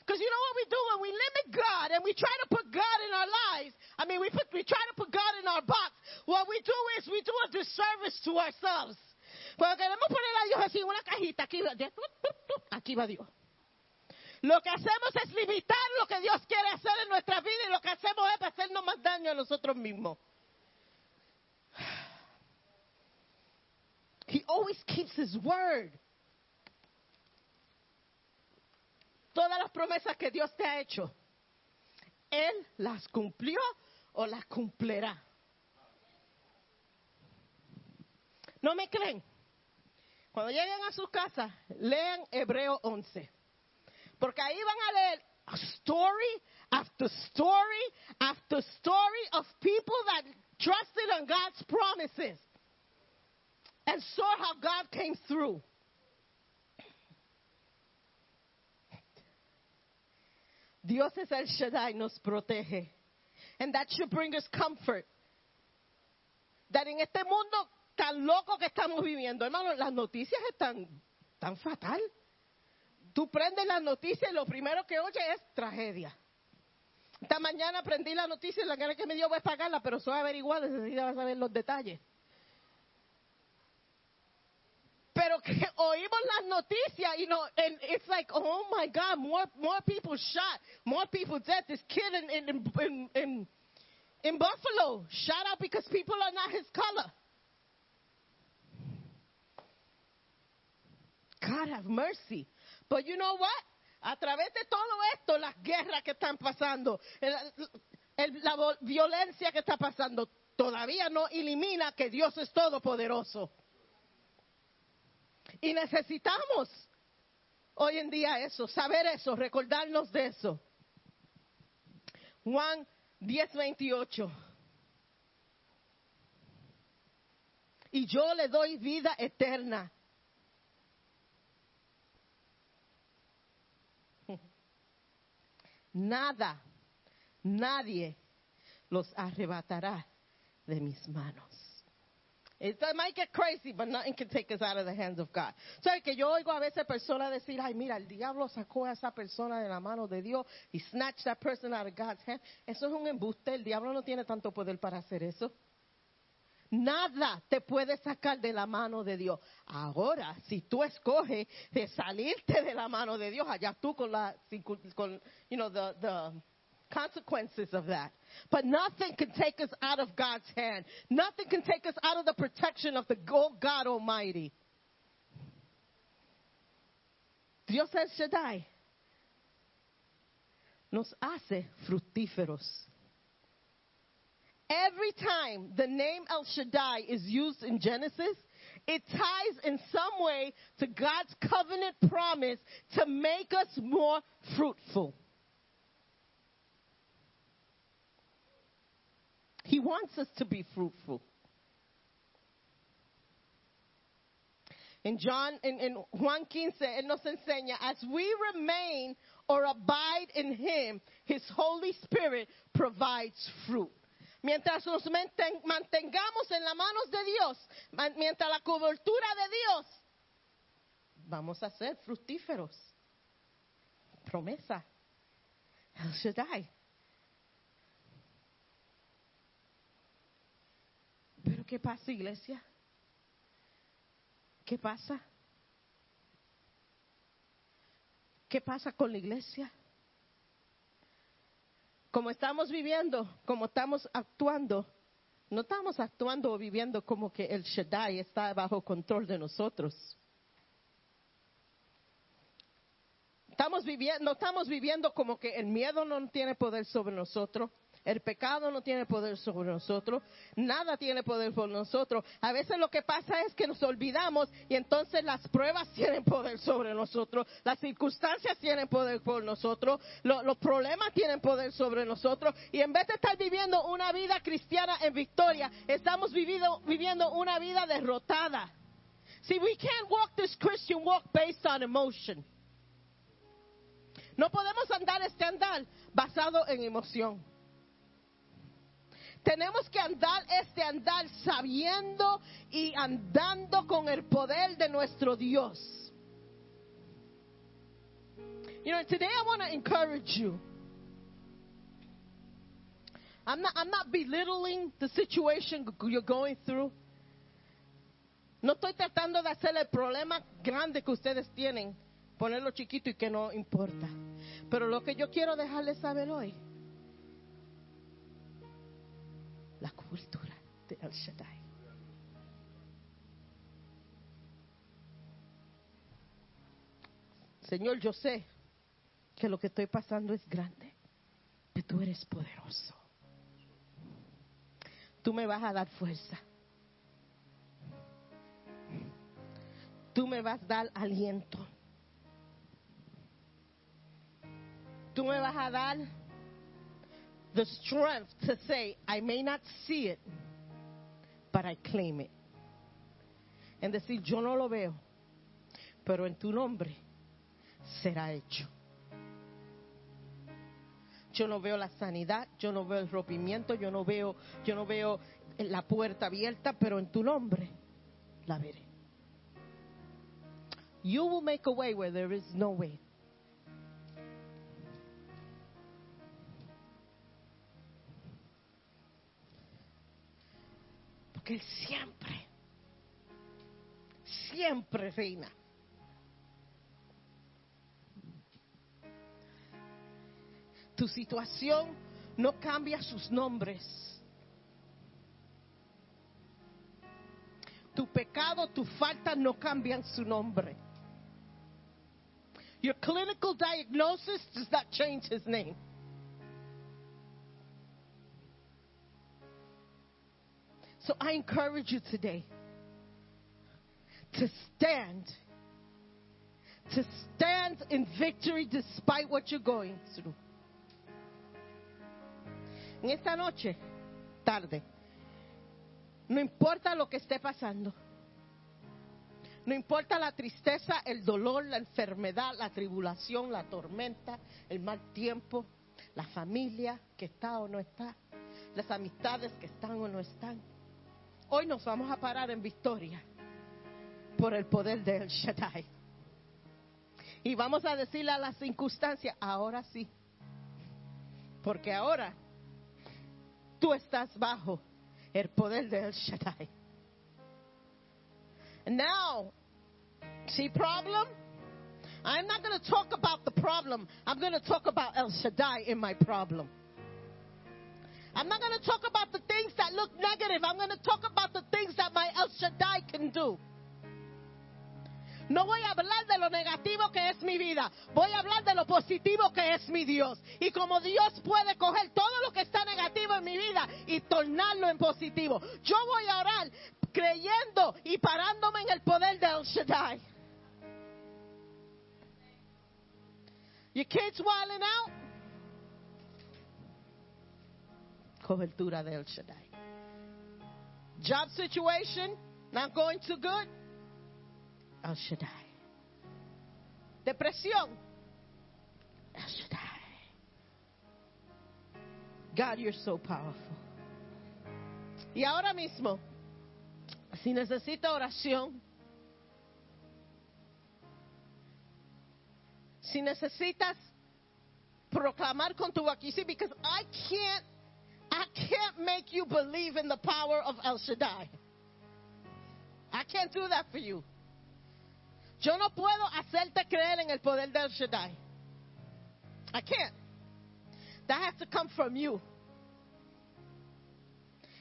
Because you know what we do when we limit God and we try to put God in our lives? I mean, we, put, we try to put God in our box. What we do is we do a disservice to ourselves. Queremos poner a Dios así en una cajita. Aquí aquí va Dios. Lo que hacemos es limitar lo que Dios quiere hacer en nuestra vida y lo que hacemos es hacernos más daño a nosotros mismos. He always keeps his word. Todas las promesas que Dios te ha hecho, Él las cumplió o las cumplirá. ¿No me creen? Cuando lleguen a sus casas, lean Hebreo 11. Porque ahí van a leer story after story after story of people that trusted on God's promises and saw how God came through. Dios es el Shaddai, nos protege. And that should bring us comfort. That en este mundo tan loco que estamos viviendo, hermano, las noticias están tan fatal. Tú prendes las noticias y lo primero que oyes es tragedia. Esta mañana prendí la noticia y la gana que me dio voy a pagarla, pero soy averiguar, necesitaba saber los detalles. Pero que oímos las noticias, you know, and it's like, oh my God, more more people shot, more people dead. This kid in in in in, in Buffalo shot out because people are not his color. God have mercy. But you know what? A través de todo esto, las guerras que están pasando, el- el- la violencia que está pasando, todavía no elimina que Dios es todopoderoso. Y necesitamos hoy en día eso, saber eso, recordarnos de eso. Juan 10:28. Y yo le doy vida eterna. Nada, nadie los arrebatará de mis manos. It might get crazy, but nothing can take us out of the hands of God. ¿Sabes que yo oigo a veces personas decir, ay, mira, el diablo sacó a esa persona de la mano de Dios y snatched that person out of God's hand? Eso es un embuste. El diablo no tiene tanto poder para hacer eso. Nada te puede sacar de la mano de Dios. Ahora, si tú escoges de salirte de la mano de Dios, allá tú con la, con, you know, the, the consequences of that. But nothing can take us out of God's hand. Nothing can take us out of the protection of the God Almighty. Dios El Shaddai nos hace fructíferos. Every time the name El Shaddai is used in Genesis, it ties in some way to God's covenant promise to make us more fruitful. He wants us to be fruitful. In John, in, in Juan 15, él nos enseña, as we remain or abide in Him, His Holy Spirit provides fruit. Mientras nos manten- mantengamos en las manos de Dios, mientras la cobertura de Dios, vamos a ser fructíferos. Promesa. El Shaddai. ¿Qué pasa, iglesia? ¿Qué pasa? ¿Qué pasa con la iglesia? Como estamos viviendo, como estamos actuando, no estamos actuando o viviendo como que el Shaddai está bajo control de nosotros. Estamos viviendo, no estamos viviendo como que el miedo no tiene poder sobre nosotros. El pecado no tiene poder sobre nosotros, nada tiene poder por nosotros. A veces lo que pasa es que nos olvidamos y entonces las pruebas tienen poder sobre nosotros, las circunstancias tienen poder por nosotros, lo- los problemas tienen poder sobre nosotros y en vez de estar viviendo una vida cristiana en victoria, estamos viviendo, viviendo una vida derrotada. See, we can't walk this Christian walk based on emotion. No podemos andar este andar basado en emoción. Tenemos que andar este andar sabiendo y andando con el poder de nuestro Dios. You know, today I want to encourage you. I'm not, I'm not belittling the situation you're going through. No estoy tratando de hacer el problema grande que ustedes tienen, ponerlo chiquito y que no importa. Pero lo que yo quiero dejarles saber hoy, la cobertura de El Shaddai. Señor, yo sé que lo que estoy pasando es grande, pero tú eres poderoso. Tú me vas a dar fuerza. Tú me vas a dar aliento. Tú me vas a dar the strength to say, I may not see it, but I claim it. En decir, yo no lo veo, pero en tu nombre será hecho. Yo no veo la sanidad, yo no veo el rompimiento, yo no veo, yo no veo la puerta abierta, pero en tu nombre la veré. You will make a way where there is no way. Porque Él siempre, siempre reina. Tu situación no cambia sus nombres. Tu pecado, tu falta no cambian su nombre. Your clinical diagnosis does not change his name. So I encourage you today to stand, to stand in victory despite what you're going through. En esta noche, tarde, no importa lo que esté pasando, no importa la tristeza, el dolor, la enfermedad, la tribulación, la tormenta, el mal tiempo, la familia que está o no está, las amistades que están o no están. Hoy nos vamos a parar en victoria por el poder de El Shaddai. Y vamos a decirle a las circunstancias, ahora sí. Porque ahora tú estás bajo el poder de El Shaddai. And now, see problem? I'm not going to talk about the problem. I'm going to talk about El Shaddai in my problem. I'm not going to talk about the things that look negative. I'm going to talk about the things that my El Shaddai can do. No voy a hablar de lo negativo que es mi vida. Voy a hablar de lo positivo que es mi Dios. Y como Dios puede coger todo lo que está negativo en mi vida y tornarlo en positivo. Yo voy a orar creyendo y parándome en el poder de El Shaddai. Your kids wilding out? Cobertura de El Shaddai. Job situation not going too good? El Shaddai. Depresión. El Shaddai. God, you're so powerful. Y ahora mismo, si necesita oración, si necesitas proclamar con tu boca, you see, because I can't, I can't make you believe in the power of El Shaddai. I can't do that for you. Yo no puedo hacerte creer en el poder del Shaddai. I can't. That has to come from you.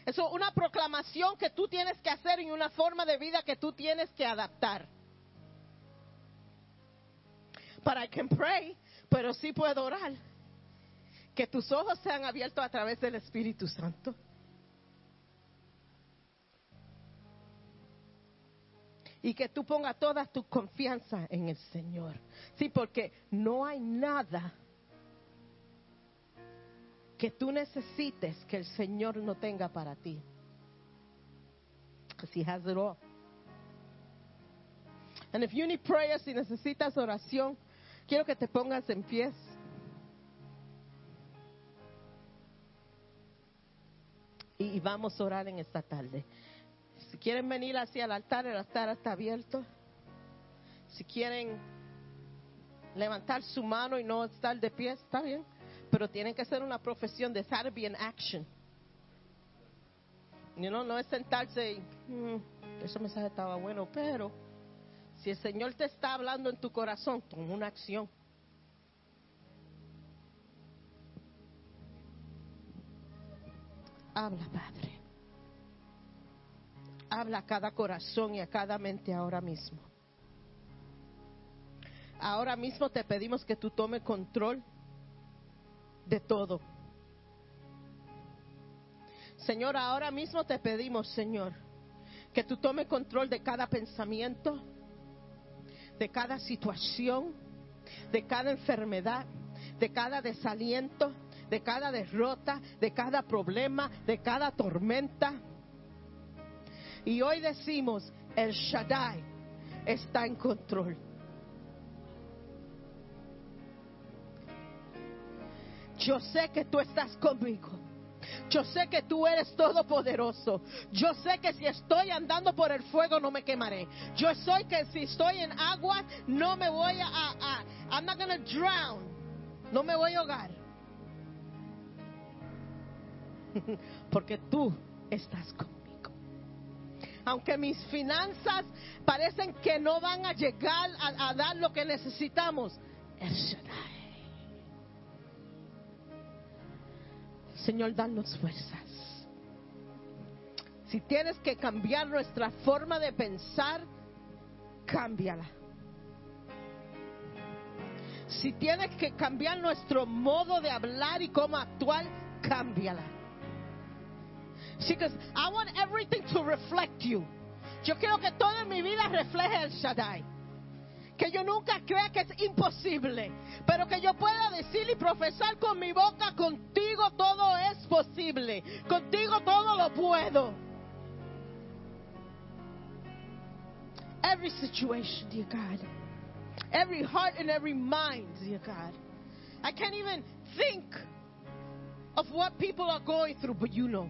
Eso es una proclamación que tú tienes que hacer y una forma de vida que tú tienes que adaptar. But I can pray, pero sí puedo orar. Que tus ojos sean abiertos a través del Espíritu Santo. y que tú pongas toda tu confianza en el Señor. Sí, porque no hay nada que tú necesites que el Señor no tenga para ti. Because He has it all. And if you need prayer, si necesitas oración, quiero que te pongas en pies. Y vamos a orar en esta tarde. Si quieren venir hacia el altar, el altar está abierto. Si quieren levantar su mano y no estar de pie, está bien. Pero tienen que hacer una profesión de estar bien action. You know, no es sentarse y, "Mm, ese mensaje estaba bueno, pero si el Señor te está hablando en tu corazón, toma una acción. Habla, Padre. Habla a cada corazón y a cada mente ahora mismo. Ahora mismo te pedimos que tú tome control de todo. Señor, ahora mismo te pedimos, Señor, que tú tome control de cada pensamiento, de cada situación, de cada enfermedad, de cada desaliento, de cada derrota, de cada problema, de cada tormenta. Y hoy decimos, el Shaddai está en control. Yo sé que tú estás conmigo. Yo sé que tú eres todopoderoso. Yo sé que si estoy andando por el fuego no me quemaré. Yo sé que si estoy en agua no me voy a I'm not gonna drown. No me voy a ahogar. Porque tú estás conmigo. Aunque mis finanzas parecen que no van a llegar a, dar lo que necesitamos. Señor, danos fuerzas. Si tienes que cambiar nuestra forma de pensar, cámbiala. Si tienes que cambiar nuestro modo de hablar y cómo actuar, cámbiala. Because I want everything to reflect you. Yo quiero que todo en mi vida refleje el Shaddai. Que yo nunca crea que es imposible, pero que yo pueda decir y profesar con mi boca, contigo todo es posible, contigo todo lo puedo. Every situation, dear God, every heart and every mind, dear God. I can't even think of what people are going through, but you know.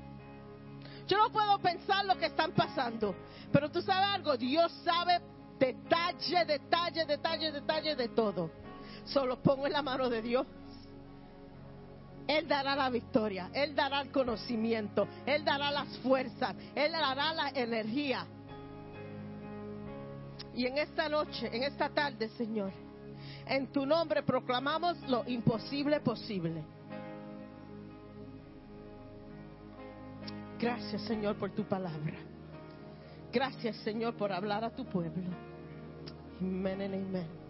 Yo no puedo pensar lo que están pasando. Pero tú sabes algo, Dios sabe detalle, detalle, detalle, detalle de todo. Solo pongo en la mano de Dios. Él dará la victoria, Él dará el conocimiento, Él dará las fuerzas, Él dará la energía. Y en esta noche, en esta tarde, Señor, en tu nombre proclamamos lo imposible posible. Gracias, Señor, por tu palabra. Gracias, Señor, por hablar a tu pueblo. Amén amén.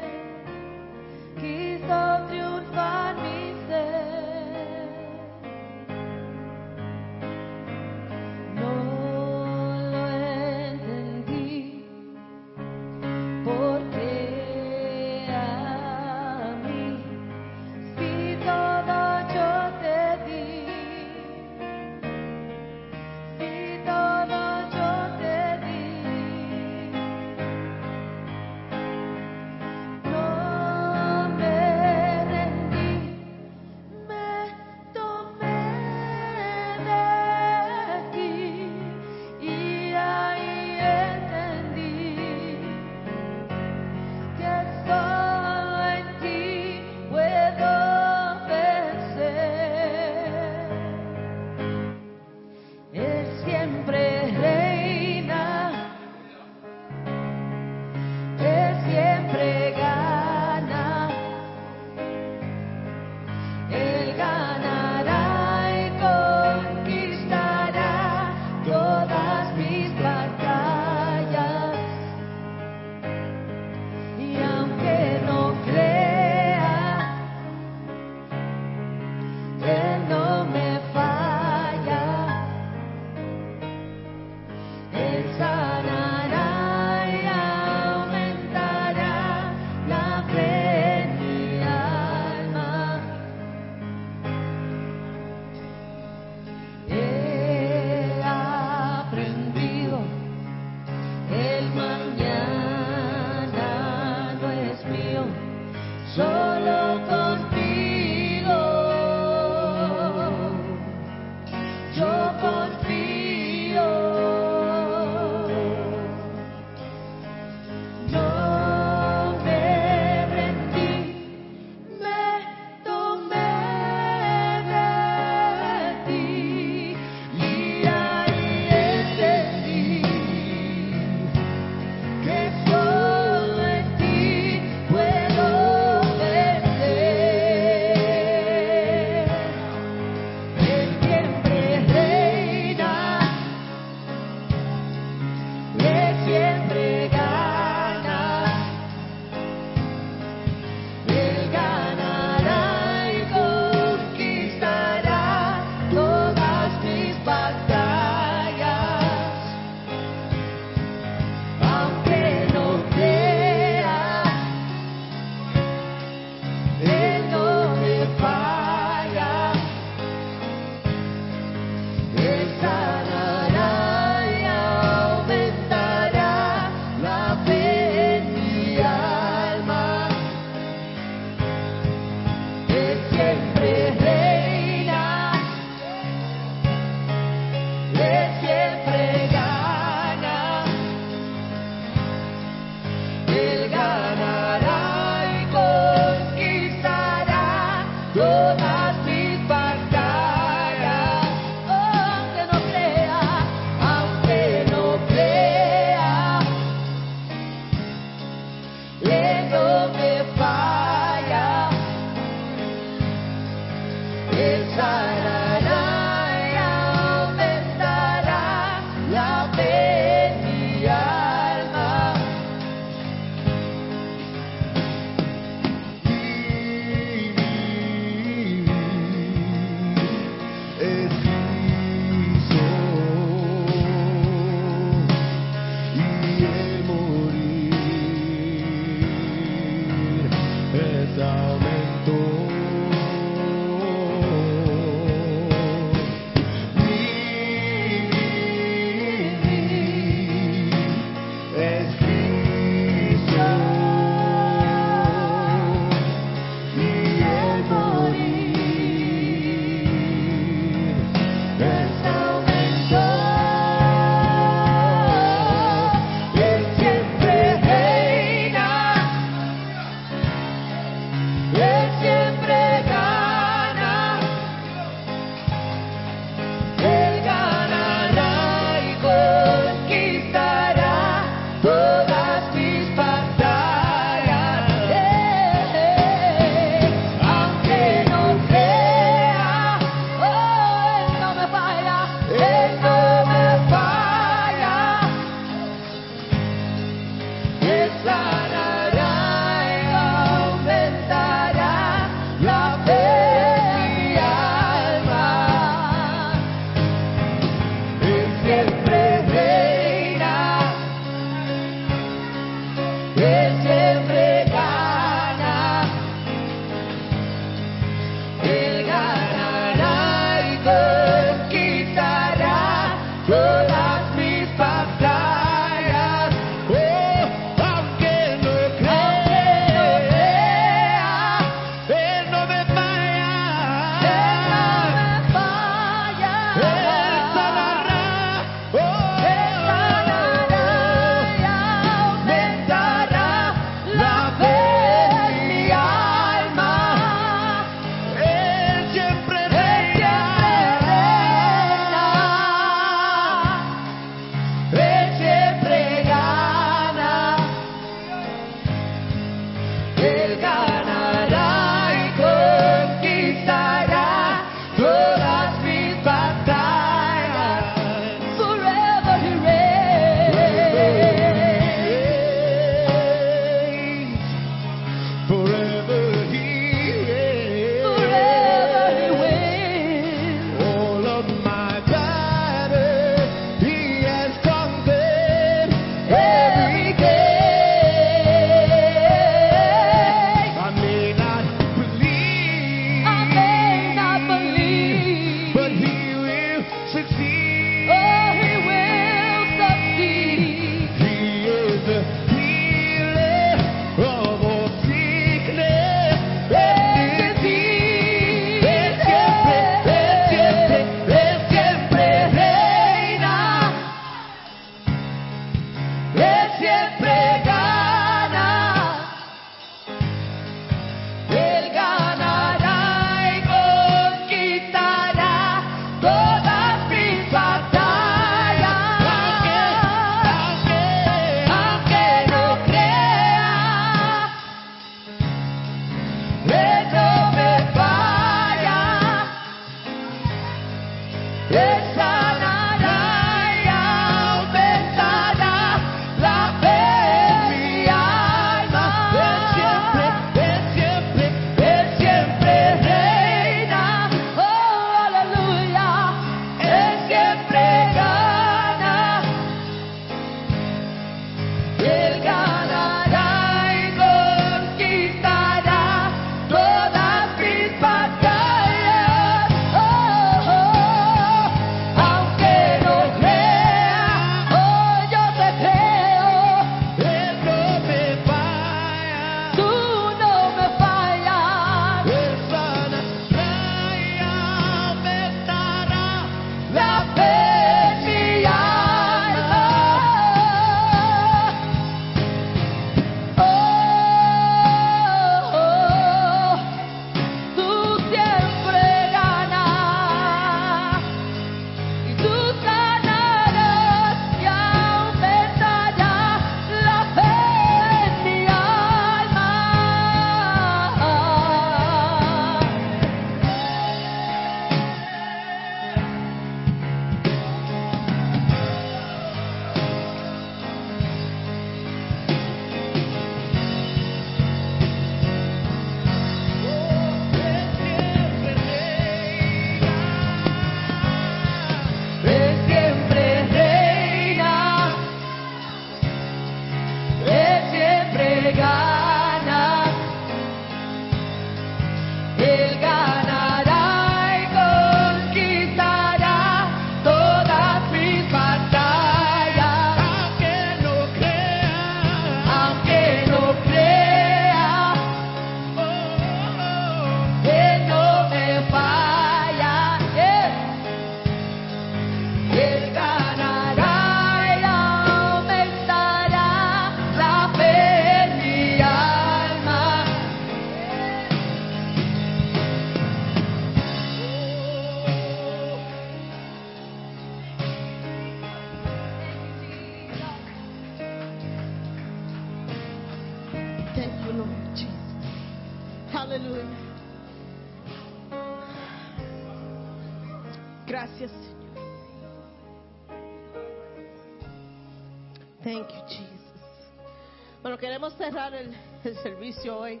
Hoy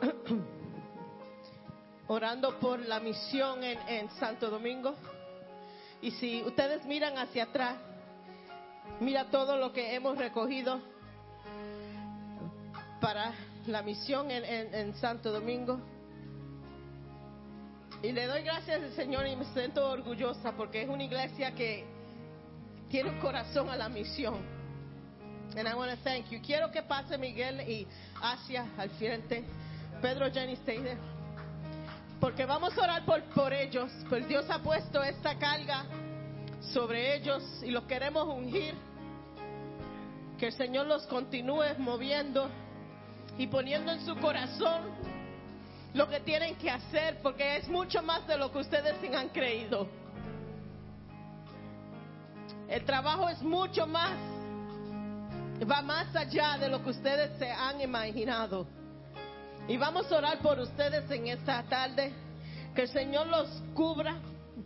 orando por la misión en, Santo Domingo. Y si ustedes miran hacia atrás, mira todo lo que hemos recogido para la misión en- en Santo Domingo. Y le doy gracias al Señor y me siento orgullosa porque es una iglesia que tiene un corazón a la misión. And I want to thank you. Quiero que pase Miguel y Asia al frente. Pedro, Jenny, stay. Porque vamos a orar por, por ellos. Pues Dios ha puesto esta carga sobre ellos y los queremos ungir. Que el Señor los continúe moviendo y poniendo en su corazón lo que tienen que hacer, porque es mucho más de lo que ustedes han creído. El trabajo es mucho más, va más allá de lo que ustedes se han imaginado. Y vamos a orar por ustedes en esta tarde, que el Señor los cubra.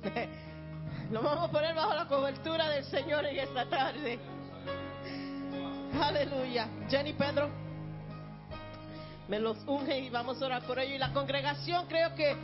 Lo vamos a poner bajo la cobertura del Señor en esta tarde. Aleluya. Jenny Pedro me los unge y vamos a orar por ellos. Y la congregación creo que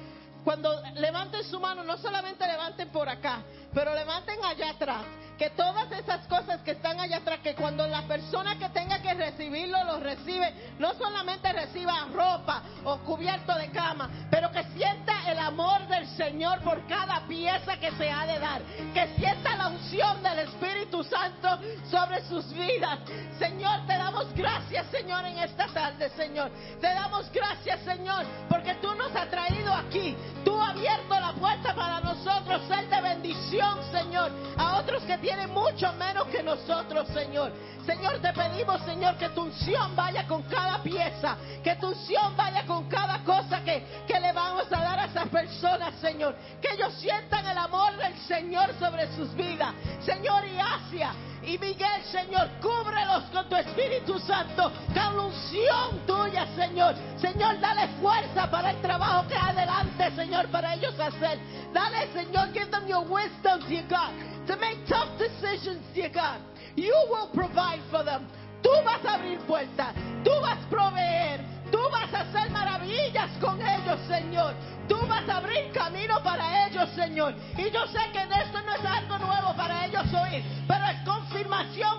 cuando levanten su mano, no solamente levanten por acá, pero levanten allá atrás. Que todas esas cosas que están allá atrás, que cuando la persona que tenga que recibirlo lo recibe, no solamente reciba ropa o cubierto de cama, pero que sienta el amor del Señor por cada pieza que se ha de dar. Que sienta la unción del Espíritu Santo sobre sus vidas. Señor, te damos gracias, Señor, en esta tarde, Señor. Te damos gracias, Señor, porque tú nos has traído aquí. Tú has abierto la puerta para nosotros ser de bendición, Señor, a otros que tienen mucho menos que nosotros, Señor. Señor, te pedimos, Señor, que tu unción vaya con cada pieza, que tu unción vaya con cada cosa que, que le vamos a dar a esas personas, Señor. Que ellos sientan el amor del Señor sobre sus vidas. Señor, y Asia y Miguel, Señor, cúbrelos con tu Espíritu Santo, con la unción tuya, Señor. Señor, dale fuerza para el trabajo que adelante, Señor, para ellos hacer. Dale, Señor, give them your wisdom, dear God, to make tough decisions, dear God. You will provide for them. Tú vas a abrir puertas, tú vas a proveer, tú vas a hacer maravillas con ellos, Señor. Tú vas a abrir camino para ellos, Señor. Y yo sé que esto no es algo nuevo para ellos oír, pero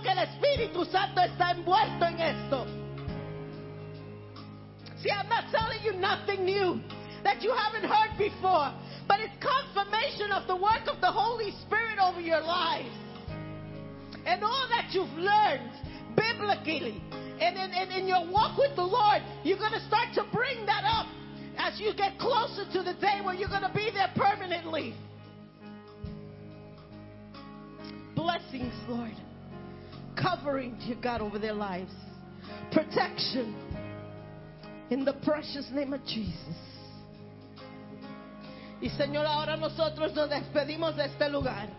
que el Espíritu Santo está envuelto en esto. See, I'm not telling you nothing new that you haven't heard before, but it's confirmation of the work of the Holy Spirit over your lives. And all that you've learned biblically and in, in, in your walk with the Lord, you're going to start to bring that up as you get closer to the day where you're going to be there permanently. Blessings, Lord. Covering, dear God, over their lives. Protection. In the precious name of Jesus. Y Señor, ahora nosotros nos despedimos de este lugar.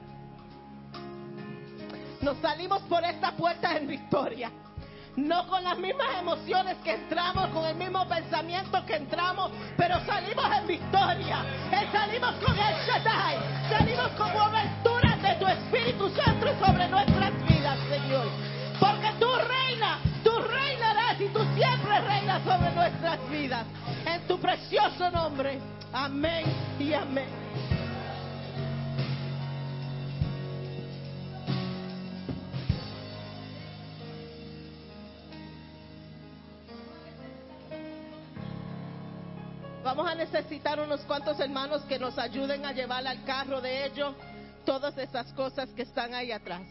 Nos salimos por esta puerta en victoria. No con las mismas emociones que entramos, con el mismo pensamiento que entramos, pero salimos en victoria. Eh, salimos con el Shaddai. Salimos con cobertura de tu Espíritu Santo sobre nuestras vidas, Señor. Porque tú reinas, tú reinarás y tú siempre reinas sobre nuestras vidas. En tu precioso nombre. Amén y amén. Vamos a necesitar unos cuantos hermanos que nos ayuden a llevar al carro de ellos todas esas cosas que están ahí atrás.